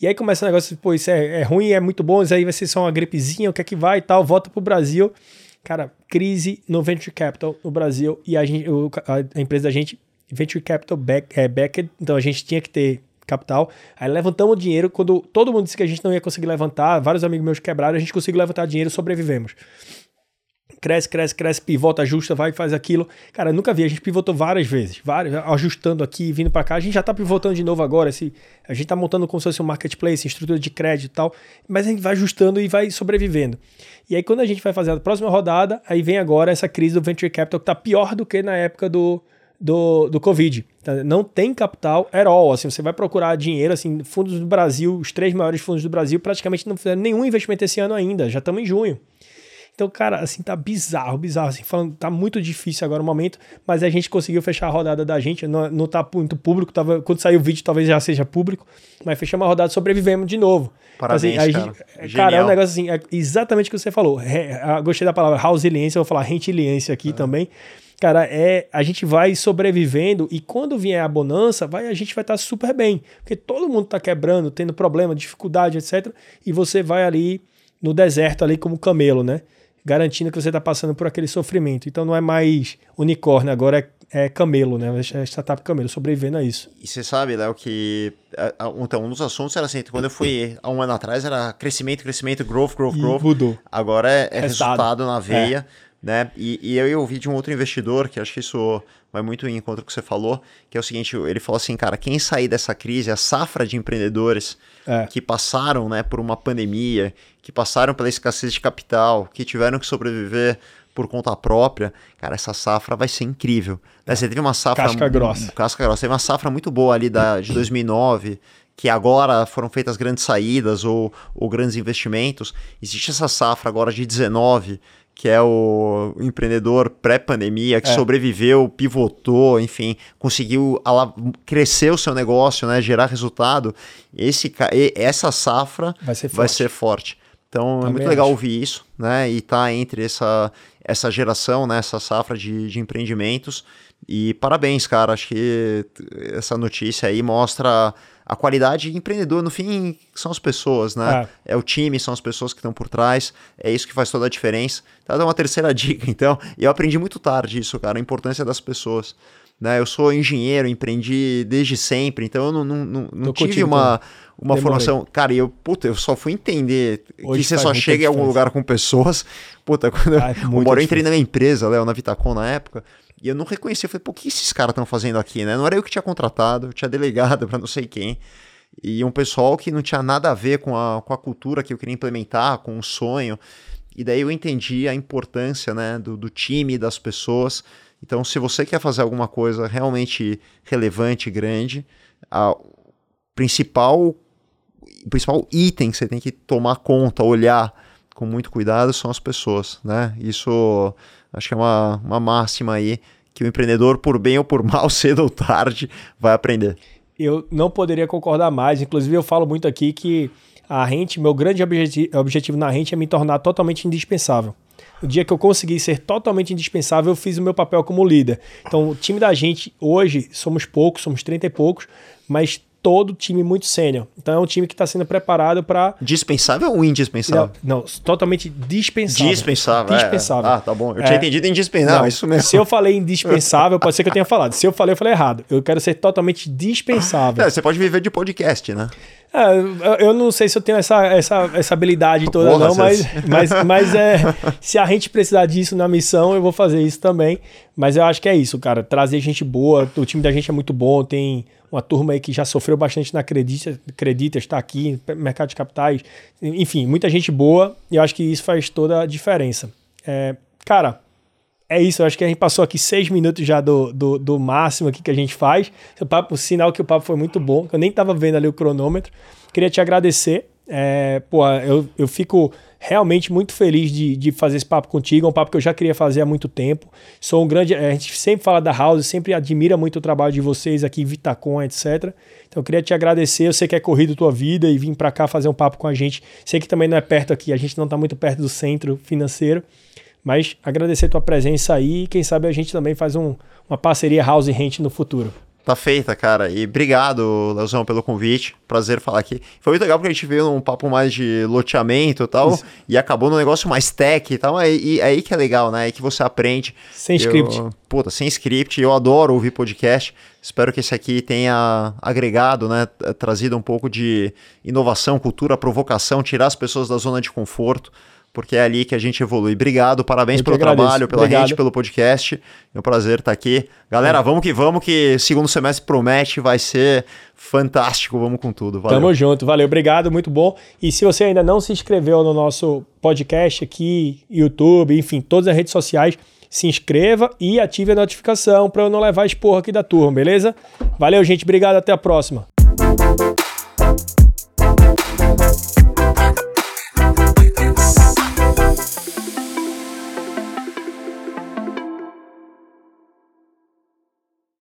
E aí começa o negócio, pô, isso é, é ruim, é muito bom, isso aí vai ser só uma gripezinha, o que é que vai e tal, volta pro Brasil. Cara, crise no Venture Capital no Brasil e a, gente, a, empresa da gente, Venture Capital back, é, backed, então a gente tinha que ter capital. Aí levantamos dinheiro, quando todo mundo disse que a gente não ia conseguir levantar, vários amigos meus quebraram, a gente conseguiu levantar dinheiro sobrevivemos. Cresce, cresce, cresce, pivota, ajusta, vai, faz aquilo. Cara, nunca vi, a gente pivotou várias vezes, várias, ajustando aqui, vindo pra cá. A gente já tá pivotando de novo agora. Esse, a gente tá montando como se fosse um marketplace, estrutura de crédito e tal, mas a gente vai ajustando e vai sobrevivendo. E aí, quando a gente vai fazer a próxima rodada, aí vem agora essa crise do venture capital que tá pior do que na época do, do, do Covid. Tá? Não tem capital at all. Assim, você vai procurar dinheiro, assim, fundos do Brasil, os três maiores fundos do Brasil, praticamente não fizeram nenhum investimento esse ano ainda. Já estamos em junho. Então, cara, assim, tá bizarro, bizarro. Assim, falando, tá muito difícil agora o momento, mas a gente conseguiu fechar a rodada da gente. Não, não tá muito público, tava, quando sair o vídeo talvez já seja público, mas fechamos a rodada sobrevivemos de novo. Parabéns, Assim, a cara. gente- cara, é um negócio assim, é exatamente o que você falou. Ah, gostei da palavra resiliência, vou falar rentiliência aqui também. Cara, é, a gente vai sobrevivendo e quando vier a bonança, vai, a gente vai estar super bem. Porque todo mundo tá quebrando, tendo problema, dificuldade, etc. E você vai ali no deserto, ali como camelo, né? Garantindo que você tá passando por aquele sofrimento. Então não é mais unicórnio, agora é, é camelo, né? É startup camelo, sobrevivendo a isso. E você sabe, Léo, que é, é, então, um dos assuntos era assim, quando eu fui há um ano atrás, era crescimento, crescimento, growth, growth, E growth. mudou. Agora é, é Resultado. resultado na veia, né? E, e eu ouvi de um outro investidor, que acho que isso vai muito em encontro com o que você falou, que é o seguinte, ele falou assim, cara, quem sair dessa crise, a safra de empreendedores É. que passaram né, por uma pandemia, que passaram pela escassez de capital, que tiveram que sobreviver por conta própria, cara, essa safra vai ser incrível. Né? Você teve uma safra... Casca grossa. Casca grossa. Teve uma safra muito boa ali da, de 2009, que agora foram feitas grandes saídas ou, ou grandes investimentos. Existe essa safra agora de 19, que é o empreendedor pré-pandemia, que É. sobreviveu, pivotou, enfim, conseguiu crescer o seu negócio, né, gerar resultado. Esse, essa safra Vai ser vai forte. ser forte. Então é Também muito legal acho. ouvir isso, né? E tá entre essa, essa geração, né? Essa safra de, de empreendimentos. E parabéns, cara. Acho que essa notícia aí mostra a qualidade empreendedor, no fim, são as pessoas, né? É. é, o time, são as pessoas que estão por trás, é isso que faz toda a diferença. Tá dando uma terceira dica, então, e eu aprendi muito tarde isso, cara, a importância das pessoas. Né? Eu sou engenheiro, empreendi desde sempre, então eu não, não, não, não tive uma, uma formação. Cara, eu, puta, eu só fui entender Hoje que você só chega em algum lugar com pessoas. Puta, quando ah, eu, eu entrei na minha empresa, Léo, na Vitacom na época, e eu não reconhecia. Eu falei, pô, o que esses caras estão fazendo aqui, né? Não era eu que tinha contratado, eu tinha delegado para não sei quem. E um pessoal que não tinha nada a ver com a, com a cultura que eu queria implementar, com o sonho. E daí eu entendi a importância né, do, do time, das pessoas. Então, se você quer fazer alguma coisa realmente relevante, grande, a principal, principal item que você tem que tomar conta, olhar com muito cuidado são as pessoas, né? Isso Acho que é uma, uma máxima aí que o empreendedor, por bem ou por mal, cedo ou tarde, vai aprender. Eu não poderia concordar mais. Inclusive, eu falo muito aqui que a rente, meu grande objetivo, objetivo na rente é me tornar totalmente indispensável. O dia que eu consegui ser totalmente indispensável, eu fiz o meu papel como líder. Então, o time da gente, hoje, somos poucos, somos 30 e poucos, mas todo time muito sênior. Então é um time que está sendo preparado para. Dispensável ou indispensável? Não, não, totalmente dispensável. Dispensável. Dispensável. É. Ah, tá bom. Eu é. tinha entendido indispensável, não, isso mesmo. Se eu falei indispensável, pode ser que eu tenha falado. Se eu falei, eu falei errado. Eu quero ser totalmente dispensável. É, você pode viver de podcast, né? É, eu não sei se eu tenho essa, essa, essa habilidade toda, Porra, não, mas, mas, mas é, se a gente precisar disso na missão, eu vou fazer isso também. Mas eu acho que é isso, cara. Trazer gente boa, o time da gente é muito bom, tem uma turma aí que já sofreu bastante na Credita, Credita está aqui, mercado de capitais, enfim, muita gente boa, e eu acho que isso faz toda a diferença. É, cara, é isso, eu acho que a gente passou aqui seis minutos já do, do, do máximo aqui que a gente faz. O, papo, sinal que o papo foi muito bom, eu nem estava vendo ali o cronômetro. Queria te agradecer. É, pô, eu, eu fico realmente muito feliz de, de fazer esse papo contigo. É um papo que eu já queria fazer há muito tempo. Sou um grande. A gente sempre fala da House, sempre admira muito o trabalho de vocês aqui, Vitacom, etc. Então eu queria te agradecer. Eu sei que é corrido tua vida e vir para cá fazer um papo com a gente. Sei que também não é perto aqui, a gente não está muito perto do centro financeiro. Mas agradecer tua presença aí e quem sabe a gente também faz um, uma parceria House e Rent no futuro. Tá feita, cara. E obrigado, Leozão, pelo convite. Prazer falar aqui. Foi muito legal porque a gente veio num papo mais de loteamento e tal. Isso. E acabou num negócio mais tech e tal. E, e aí que é legal, né? É que você aprende. Sem eu, script. Puta, sem script. Eu adoro ouvir podcast. Espero que esse aqui tenha agregado, né? Trazido um pouco de inovação, cultura, provocação, tirar as pessoas da zona de conforto porque é ali que a gente evolui. Obrigado, parabéns pelo trabalho, pela Obrigado. rede, pelo podcast. É um prazer estar aqui. Galera, é. vamos que vamos, que segundo semestre promete, vai ser fantástico. Vamos com tudo. Valeu. Tamo junto, valeu. Obrigado, muito bom. E se você ainda não se inscreveu no nosso podcast aqui, YouTube, enfim, todas as redes sociais, se inscreva e ative a notificação para eu não levar esporro aqui da turma, beleza? Valeu, gente. Obrigado. Até a próxima.